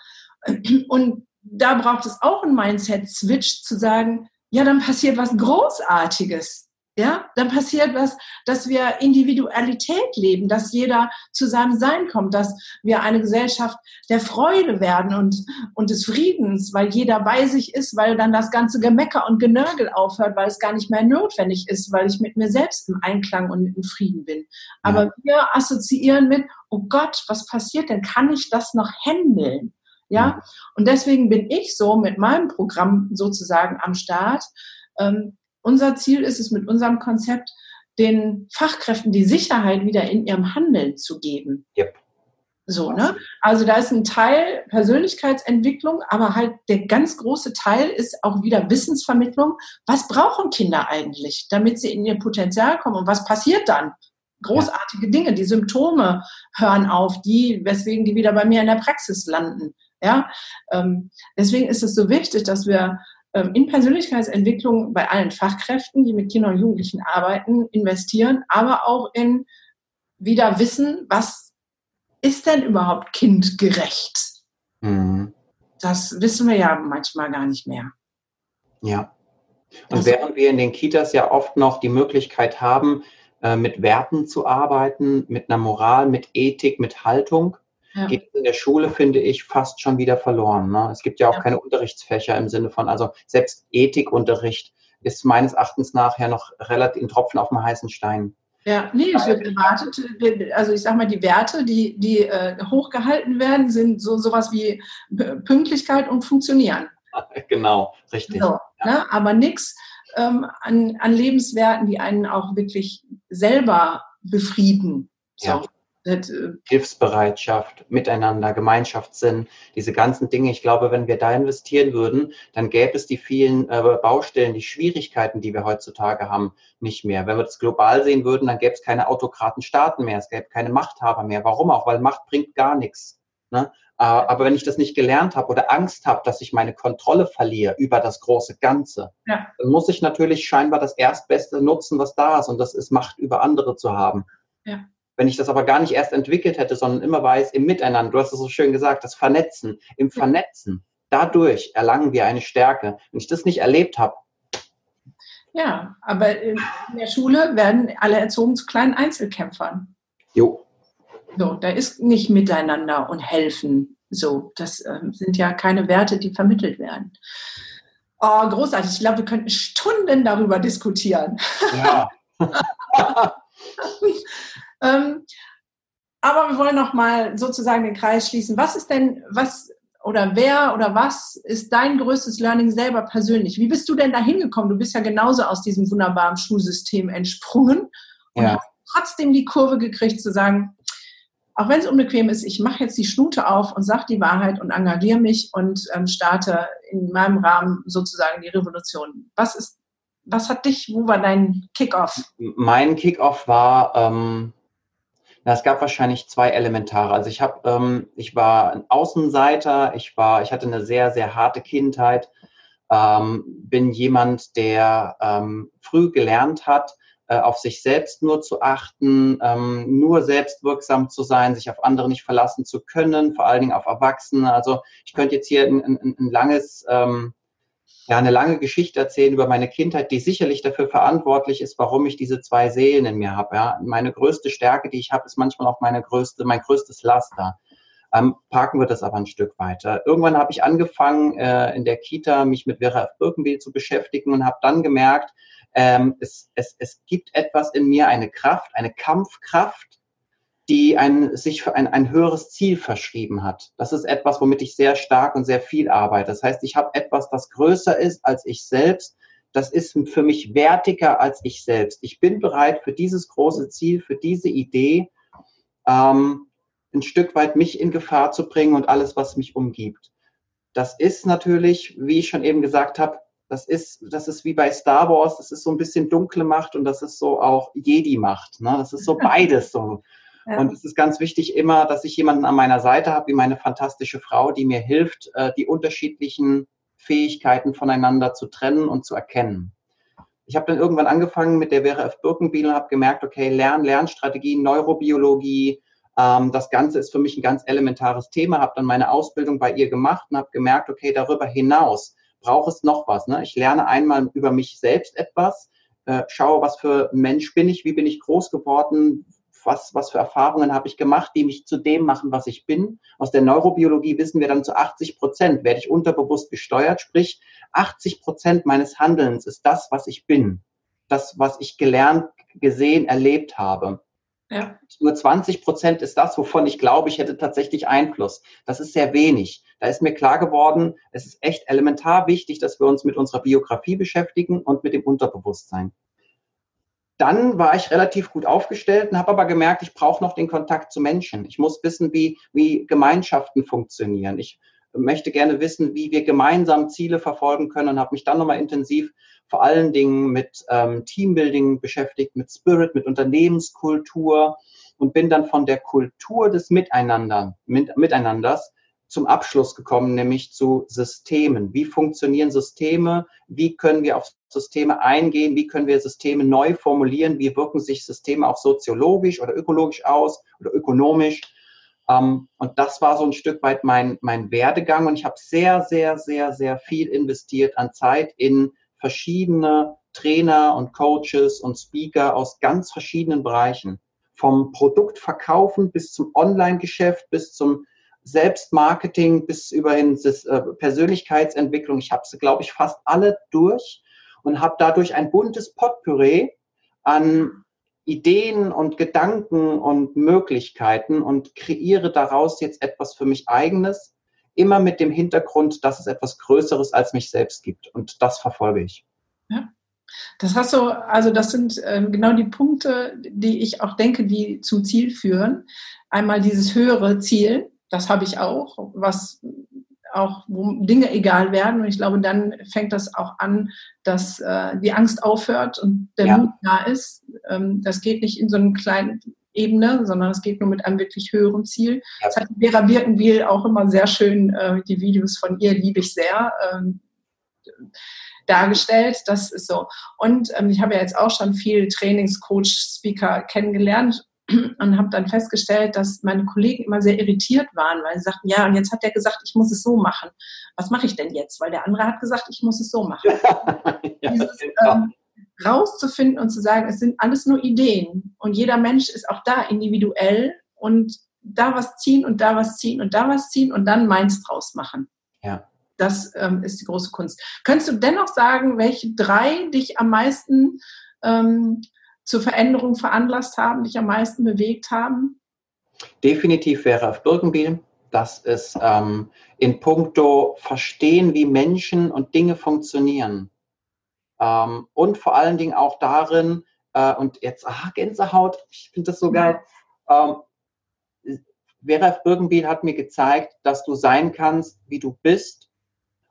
und da braucht es auch ein Mindset-Switch zu sagen, ja, dann passiert was Großartiges. Ja, dann passiert was, dass wir Individualität leben, dass jeder zu seinem Sein kommt, dass wir eine Gesellschaft der Freude werden und, und des Friedens, weil jeder bei sich ist, weil dann das ganze Gemecker und Genörgel aufhört, weil es gar nicht mehr notwendig ist, weil ich mit mir selbst im Einklang und im Frieden bin. Aber ja. wir assoziieren mit, oh Gott, was passiert denn? Kann ich das noch handeln? Ja, und deswegen bin ich so mit meinem Programm sozusagen am Start. Ähm, unser Ziel ist es mit unserem Konzept, den Fachkräften die Sicherheit wieder in ihrem Handeln zu geben. Yep. So, ne? Also da ist ein Teil Persönlichkeitsentwicklung, aber halt der ganz große Teil ist auch wieder Wissensvermittlung. Was brauchen Kinder eigentlich, damit sie in ihr Potenzial kommen und was passiert dann? Großartige Dinge, die Symptome hören auf, die, weswegen die wieder bei mir in der Praxis landen. Ja, ähm, deswegen ist es so wichtig, dass wir in Persönlichkeitsentwicklung bei allen Fachkräften, die mit Kindern und Jugendlichen arbeiten, investieren, aber auch in wieder wissen, was ist denn überhaupt kindgerecht? Mhm. Das wissen wir ja manchmal gar nicht mehr. Ja. Und das während wir in den Kitas ja oft noch die Möglichkeit haben, äh, mit Werten zu arbeiten, mit einer Moral, mit Ethik, mit Haltung, ja. geht in der Schule, finde ich, fast schon wieder verloren. Ne? Es gibt ja auch ja. keine Unterrichtsfächer im Sinne von, also selbst Ethikunterricht ist meines Erachtens nachher noch relativ ein Tropfen auf dem heißen Stein. Ja, nee, es wird erwartet, also ich sag mal, die Werte, die, die äh, hochgehalten werden, sind so sowas wie Pünktlichkeit und Funktionieren. Genau, richtig. So, ja. ne? Aber nichts ähm, an, an Lebenswerten, die einen auch wirklich selber befrieden. So. Ja. Äh, Hilfsbereitschaft, Miteinander, Gemeinschaftssinn, diese ganzen Dinge. Ich glaube, wenn wir da investieren würden, dann gäbe es die vielen äh, Baustellen, die Schwierigkeiten, die wir heutzutage haben, nicht mehr. Wenn wir das global sehen würden, dann gäbe es keine Autokratenstaaten mehr, es gäbe keine Machthaber mehr. Warum auch? Weil Macht bringt gar nichts. Ne? Äh, aber wenn ich das nicht gelernt habe oder Angst habe, dass ich meine Kontrolle verliere über das große Ganze, ja. dann muss ich natürlich scheinbar das Erstbeste nutzen, was da ist. Und das ist Macht über andere zu haben. Ja. Wenn ich das aber gar nicht erst entwickelt hätte, sondern immer weiß, im Miteinander, du hast es so schön gesagt, das Vernetzen, im Vernetzen, dadurch erlangen wir eine Stärke. Wenn ich das nicht erlebt habe. Ja, aber in der Schule werden alle erzogen zu kleinen Einzelkämpfern. Jo. So, da ist nicht Miteinander und Helfen. So, das äh, sind ja keine Werte, die vermittelt werden. Oh, großartig. Ich glaube, wir könnten Stunden darüber diskutieren. Ja. Ähm, aber wir wollen noch mal sozusagen den Kreis schließen. Was ist denn, was oder wer oder was ist dein größtes Learning selber persönlich? Wie bist du denn da hingekommen? Du bist ja genauso aus diesem wunderbaren Schulsystem entsprungen und ja. hast trotzdem die Kurve gekriegt zu sagen, auch wenn es unbequem ist, ich mache jetzt die Schnute auf und sage die Wahrheit und engagiere mich und ähm, starte in meinem Rahmen sozusagen die Revolution. Was ist, was hat dich, wo war dein Kickoff? Mein Kickoff war ähm, na, es gab wahrscheinlich zwei Elementare. Also ich habe, ähm, ich war ein Außenseiter, ich war, ich hatte eine sehr, sehr harte Kindheit, ähm, bin jemand, der ähm, früh gelernt hat, äh, auf sich selbst nur zu achten, ähm, nur selbstwirksam zu sein, sich auf andere nicht verlassen zu können, vor allen Dingen auf Erwachsene. Also ich könnte jetzt hier ein, ein, ein langes ähm, ja, eine lange Geschichte erzählen über meine Kindheit, die sicherlich dafür verantwortlich ist, warum ich diese zwei Seelen in mir habe. Ja. Meine größte Stärke, die ich habe, ist manchmal auch meine größte, mein größtes Laster. Ähm, parken wir das aber ein Stück weiter. Irgendwann habe ich angefangen, äh, in der Kita mich mit Vera F. Birkenbiel zu beschäftigen und habe dann gemerkt, ähm, es, es, es gibt etwas in mir, eine Kraft, eine Kampfkraft, die ein, sich für ein, ein höheres Ziel verschrieben hat. Das ist etwas, womit ich sehr stark und sehr viel arbeite. Das heißt, ich habe etwas, das größer ist als ich selbst. Das ist für mich wertiger als ich selbst. Ich bin bereit für dieses große Ziel, für diese Idee, ähm, ein Stück weit mich in Gefahr zu bringen und alles, was mich umgibt. Das ist natürlich, wie ich schon eben gesagt habe, das ist, das ist wie bei Star Wars, das ist so ein bisschen dunkle Macht und das ist so auch Jedi-Macht. Ne? Das ist so beides so. Und es ist ganz wichtig immer, dass ich jemanden an meiner Seite habe, wie meine fantastische Frau, die mir hilft, äh, die unterschiedlichen Fähigkeiten voneinander zu trennen und zu erkennen. Ich habe dann irgendwann angefangen mit der Vera F. Birkenbiel und habe gemerkt, okay, Lern, Lernstrategien, Neurobiologie, ähm, das Ganze ist für mich ein ganz elementares Thema. Habe dann meine Ausbildung bei ihr gemacht und habe gemerkt, okay, darüber hinaus braucht es noch was. Ne? Ich lerne einmal über mich selbst etwas, äh, schaue, was für Mensch bin ich, wie bin ich groß geworden, was, was für Erfahrungen habe ich gemacht, die mich zu dem machen, was ich bin. Aus der Neurobiologie wissen wir dann zu 80 Prozent werde ich unterbewusst gesteuert, sprich 80 Prozent meines Handelns ist das, was ich bin. Das, was ich gelernt, gesehen, erlebt habe. Ja. Nur 20 Prozent ist das, wovon ich glaube, ich hätte tatsächlich Einfluss. Das ist sehr wenig. da ist mir klar geworden, es ist echt elementar wichtig, dass wir uns mit unserer Biografie beschäftigen und mit dem Unterbewusstsein. Dann war ich relativ gut aufgestellt und habe aber gemerkt, ich brauche noch den Kontakt zu Menschen. Ich muss wissen, wie, wie Gemeinschaften funktionieren. Ich möchte gerne wissen, wie wir gemeinsam Ziele verfolgen können und habe mich dann nochmal intensiv vor allen Dingen mit ähm, Teambuilding beschäftigt, mit Spirit, mit Unternehmenskultur und bin dann von der Kultur des Miteinander, mit, Miteinanders zum Abschluss gekommen, nämlich zu Systemen. Wie funktionieren Systeme? Wie können wir auf Systeme eingehen? Wie können wir Systeme neu formulieren? Wie wirken sich Systeme auch soziologisch oder ökologisch aus oder ökonomisch? Ähm, und das war so ein Stück weit mein, mein Werdegang. Und ich habe sehr, sehr, sehr, sehr viel investiert an Zeit in verschiedene Trainer und Coaches und Speaker aus ganz verschiedenen Bereichen. Vom Produktverkaufen bis zum Online-Geschäft, bis zum Selbstmarketing, bis überhin das, äh, Persönlichkeitsentwicklung. Ich habe sie, glaube ich, fast alle durch und habe dadurch ein buntes Potpourri an Ideen und Gedanken und Möglichkeiten und kreiere daraus jetzt etwas für mich eigenes, immer mit dem Hintergrund, dass es etwas Größeres als mich selbst gibt. Und das verfolge ich. Ja. Das hast du, also das sind äh, genau die Punkte, die ich auch denke, die zum Ziel führen. Einmal dieses höhere Ziel, das habe ich auch, was auch, wo Dinge egal werden. Und ich glaube, dann fängt das auch an, dass äh, die Angst aufhört und der ja. Mut da ist. Ähm, das geht nicht in so einem kleinen Ebene, sondern es geht nur mit einem wirklich höheren Ziel. Ja. Das hat Vera Birkenbiel auch immer sehr schön, äh, die Videos von ihr liebe ich sehr. Ähm, dargestellt. Das ist so. Und ähm, ich habe ja jetzt auch schon viel Trainingscoach, Speaker kennengelernt und habe dann festgestellt, dass meine Kollegen immer sehr irritiert waren, weil sie sagten, ja, und jetzt hat er gesagt, ich muss es so machen. Was mache ich denn jetzt? Weil der andere hat gesagt, ich muss es so machen. ja, Dieses, ähm, rauszufinden und zu sagen, es sind alles nur Ideen und jeder Mensch ist auch da individuell und da was ziehen und da was ziehen und da was ziehen und dann meins draus machen. Ja. Das ähm, ist die große Kunst. Könntest du dennoch sagen, welche drei dich am meisten ähm, zur Veränderung veranlasst haben, dich am meisten bewegt haben? Definitiv wäre auf Birkenbiel. Das ist ähm, in puncto Verstehen, wie Menschen und Dinge funktionieren. Ähm, und vor allen Dingen auch darin, äh, und jetzt, ah, Gänsehaut, ich finde das so geil. Ähm, Vera. Birkenbiel hat mir gezeigt, dass du sein kannst, wie du bist.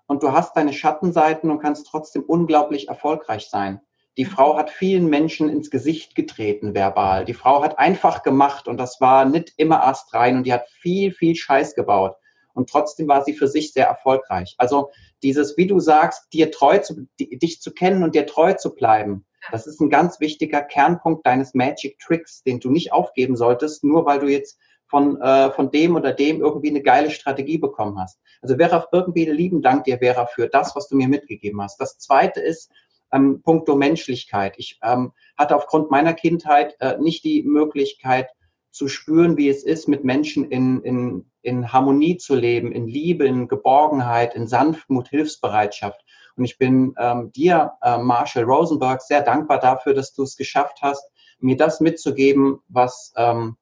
Und du hast deine Schattenseiten und kannst trotzdem unglaublich erfolgreich sein. Die Frau hat vielen Menschen ins Gesicht getreten, verbal. Die Frau hat einfach gemacht und das war nicht immer astrein und die hat viel, viel Scheiß gebaut. Und trotzdem war sie für sich sehr erfolgreich. Also dieses, wie du sagst, dir treu zu, dich zu kennen und dir treu zu bleiben, das ist ein ganz wichtiger Kernpunkt deines Magic Tricks, den du nicht aufgeben solltest, nur weil du jetzt von, äh, von dem oder dem irgendwie eine geile Strategie bekommen hast. Also Vera Birkenbiede, lieben Dank dir, Vera, für das, was du mir mitgegeben hast. Das zweite ist, ähm, puncto Menschlichkeit. Ich ähm, hatte aufgrund meiner Kindheit äh, nicht die Möglichkeit zu spüren, wie es ist, mit Menschen in, in, in Harmonie zu leben, in Liebe, in Geborgenheit, in Sanftmut, Hilfsbereitschaft. Und ich bin ähm, dir, äh, Marshall Rosenberg, sehr dankbar dafür, dass du es geschafft hast, mir das mitzugeben, was, ähm,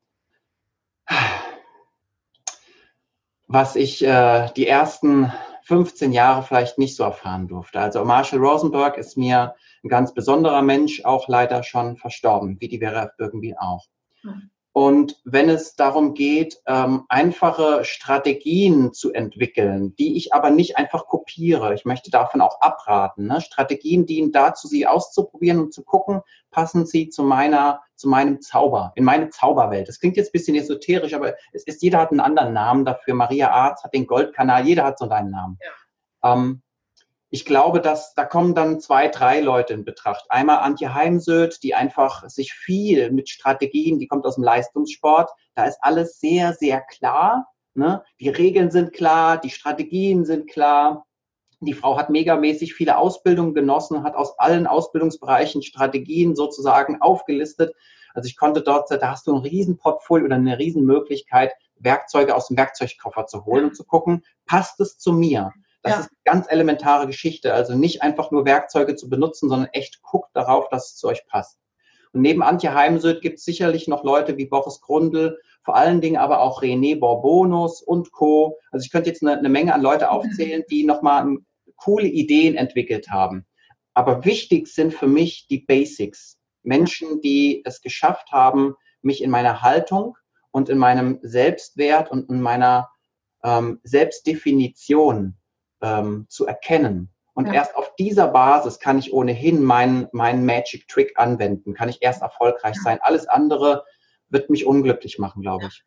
was ich äh, die ersten 15 Jahre vielleicht nicht so erfahren durfte. Also Marshall Rosenberg ist mir ein ganz besonderer Mensch, auch leider schon verstorben, wie die Vera Birkenbiel auch. Mhm. Und wenn es darum geht, ähm, einfache Strategien zu entwickeln, die ich aber nicht einfach kopiere, ich möchte davon auch abraten. Ne? Strategien dienen dazu, sie auszuprobieren und zu gucken, passen sie zu meiner, zu meinem Zauber, in meine Zauberwelt. Das klingt jetzt ein bisschen esoterisch, aber es ist, jeder hat einen anderen Namen dafür. Maria Arz hat den Goldkanal, jeder hat so einen Namen. Ja. Ähm, ich glaube, dass da kommen dann zwei, drei Leute in Betracht. Einmal Antje Heimsöth, die einfach sich viel mit Strategien, die kommt aus dem Leistungssport, da ist alles sehr, sehr klar. Ne? Die Regeln sind klar, die Strategien sind klar. Die Frau hat megamäßig viele Ausbildungen genossen, hat aus allen Ausbildungsbereichen Strategien sozusagen aufgelistet. Also ich konnte dort, da hast du ein Riesenportfolio oder eine Riesenmöglichkeit, Werkzeuge aus dem Werkzeugkoffer zu holen und zu gucken, passt es zu mir? Das ja. ist eine ganz elementare Geschichte. Also nicht einfach nur Werkzeuge zu benutzen, sondern echt guckt darauf, dass es zu euch passt. Und neben Antje Heimsöth gibt es sicherlich noch Leute wie Boris Grundl, vor allen Dingen aber auch René Borbonus und Co. Also ich könnte jetzt eine, eine Menge an Leute aufzählen, die nochmal coole Ideen entwickelt haben. Aber wichtig sind für mich die Basics. Menschen, die es geschafft haben, mich in meiner Haltung und in meinem Selbstwert und in meiner ähm, Selbstdefinition ähm, zu erkennen. Und ja. erst auf dieser Basis kann ich ohnehin meinen, meinen Magic Trick anwenden, kann ich erst erfolgreich sein. Alles andere wird mich unglücklich machen, glaube ich.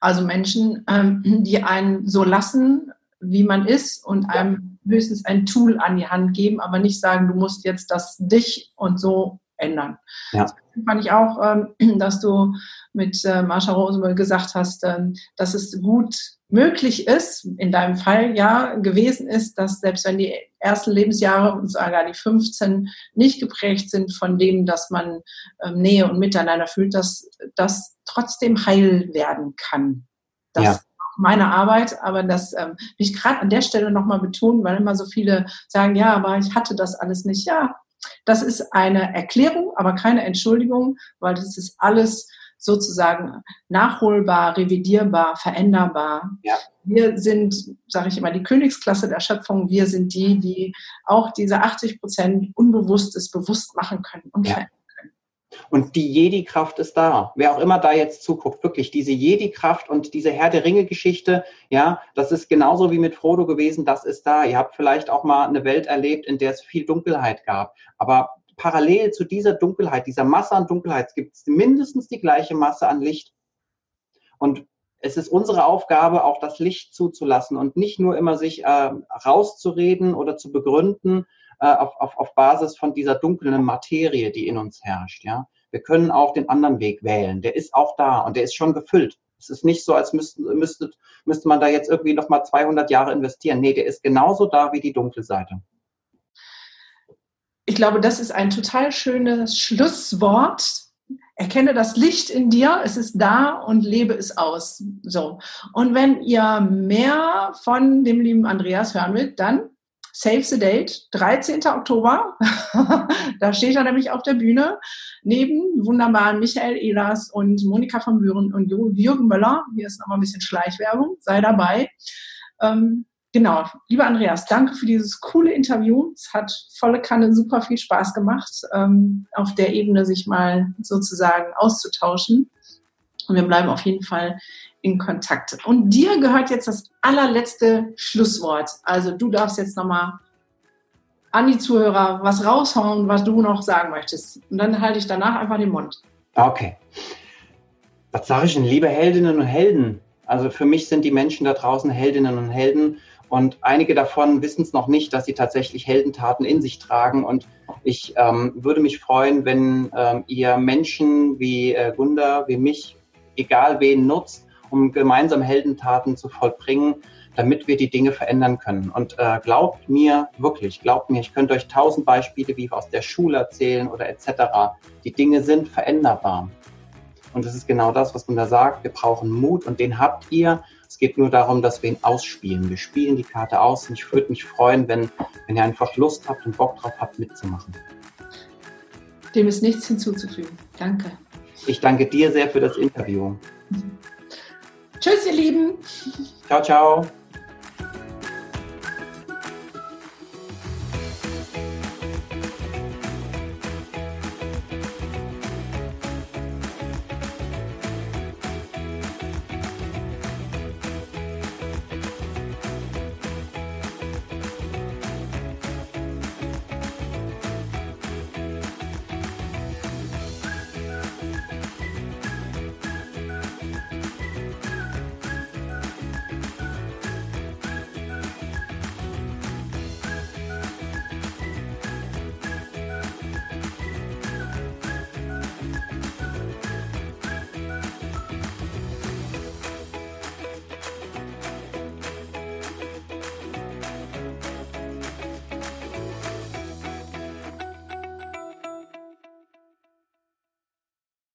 Also Menschen, ähm, die einen so lassen, wie man ist und einem höchstens ein Tool an die Hand geben, aber nicht sagen, du musst jetzt das dich und so ändern. Ja. Das fand ich auch, ähm, dass du mit äh, Marsha Rosenberg gesagt hast, ähm, dass es gut möglich ist, in deinem Fall ja gewesen ist, dass selbst wenn die ersten Lebensjahre und sogar die 15 nicht geprägt sind von dem, dass man ähm, Nähe und Miteinander fühlt, dass das trotzdem heil werden kann. Das ja. meine Arbeit, aber das ähm, will ich gerade an der Stelle nochmal betonen, weil immer so viele sagen, ja, aber ich hatte das alles nicht. Ja, das ist eine Erklärung, aber keine Entschuldigung, weil das ist alles sozusagen nachholbar, revidierbar, veränderbar. Ja. Wir sind, sage ich immer, die Königsklasse der Schöpfung. Wir sind die, die auch diese 80 Prozent Unbewusstes bewusst machen können und ja. verändern. Und die Jedi-Kraft ist da. Wer auch immer da jetzt zuguckt, wirklich diese Jedi-Kraft und diese Herr der Ringe-Geschichte, ja, das ist genauso wie mit Frodo gewesen, das ist da. Ihr habt vielleicht auch mal eine Welt erlebt, in der es viel Dunkelheit gab. Aber parallel zu dieser Dunkelheit, dieser Masse an Dunkelheit, gibt es mindestens die gleiche Masse an Licht. Und es ist unsere Aufgabe, auch das Licht zuzulassen und nicht nur immer sich äh, rauszureden oder zu begründen, äh, auf, auf, auf Basis von dieser dunklen Materie, die in uns herrscht. Ja? Wir können auch den anderen Weg wählen. Der ist auch da und der ist schon gefüllt. Es ist nicht so, als müsste, müsste, müsste man da jetzt irgendwie nochmal 200 Jahre investieren. Nee, der ist genauso da wie die dunkle Seite. Ich glaube, das ist ein total schönes Schlusswort. Erkenne das Licht in dir, es ist da und lebe es aus. So. Und wenn ihr mehr von dem lieben Andreas hören wollt, dann Save the Date, 13. Oktober. da steht er nämlich auf der Bühne neben wunderbaren Michael Ehlers und Monika von Büren und Jürgen Möller. Hier ist nochmal ein bisschen Schleichwerbung. Sei dabei. Ähm, genau. Lieber Andreas, danke für dieses coole Interview. Es hat volle Kanne super viel Spaß gemacht, ähm, auf der Ebene sich mal sozusagen auszutauschen. Und wir bleiben auf jeden Fall in Kontakt. Und dir gehört jetzt das allerletzte Schlusswort. Also du darfst jetzt nochmal an die Zuhörer was raushauen, was du noch sagen möchtest. Und dann halte ich danach einfach den Mund. Okay. Was sage ich denn, liebe Heldinnen und Helden? Also für mich sind die Menschen da draußen Heldinnen und Helden und einige davon wissen es noch nicht, dass sie tatsächlich Heldentaten in sich tragen. Und ich ähm, würde mich freuen, wenn ähm, ihr Menschen wie äh, Gunda, wie mich, egal wen nutzt, um gemeinsam Heldentaten zu vollbringen, damit wir die Dinge verändern können. Und äh, glaubt mir wirklich, glaubt mir, ich könnte euch tausend Beispiele wie aus der Schule erzählen oder etc. Die Dinge sind veränderbar. Und das ist genau das, was man da sagt. Wir brauchen Mut und den habt ihr. Es geht nur darum, dass wir ihn ausspielen. Wir spielen die Karte aus und ich würde mich freuen, wenn, wenn ihr einfach Lust habt und Bock drauf habt, mitzumachen. Dem ist nichts hinzuzufügen. Danke. Ich danke dir sehr für das Interview. Tschüss, ihr Lieben. Ciao, ciao.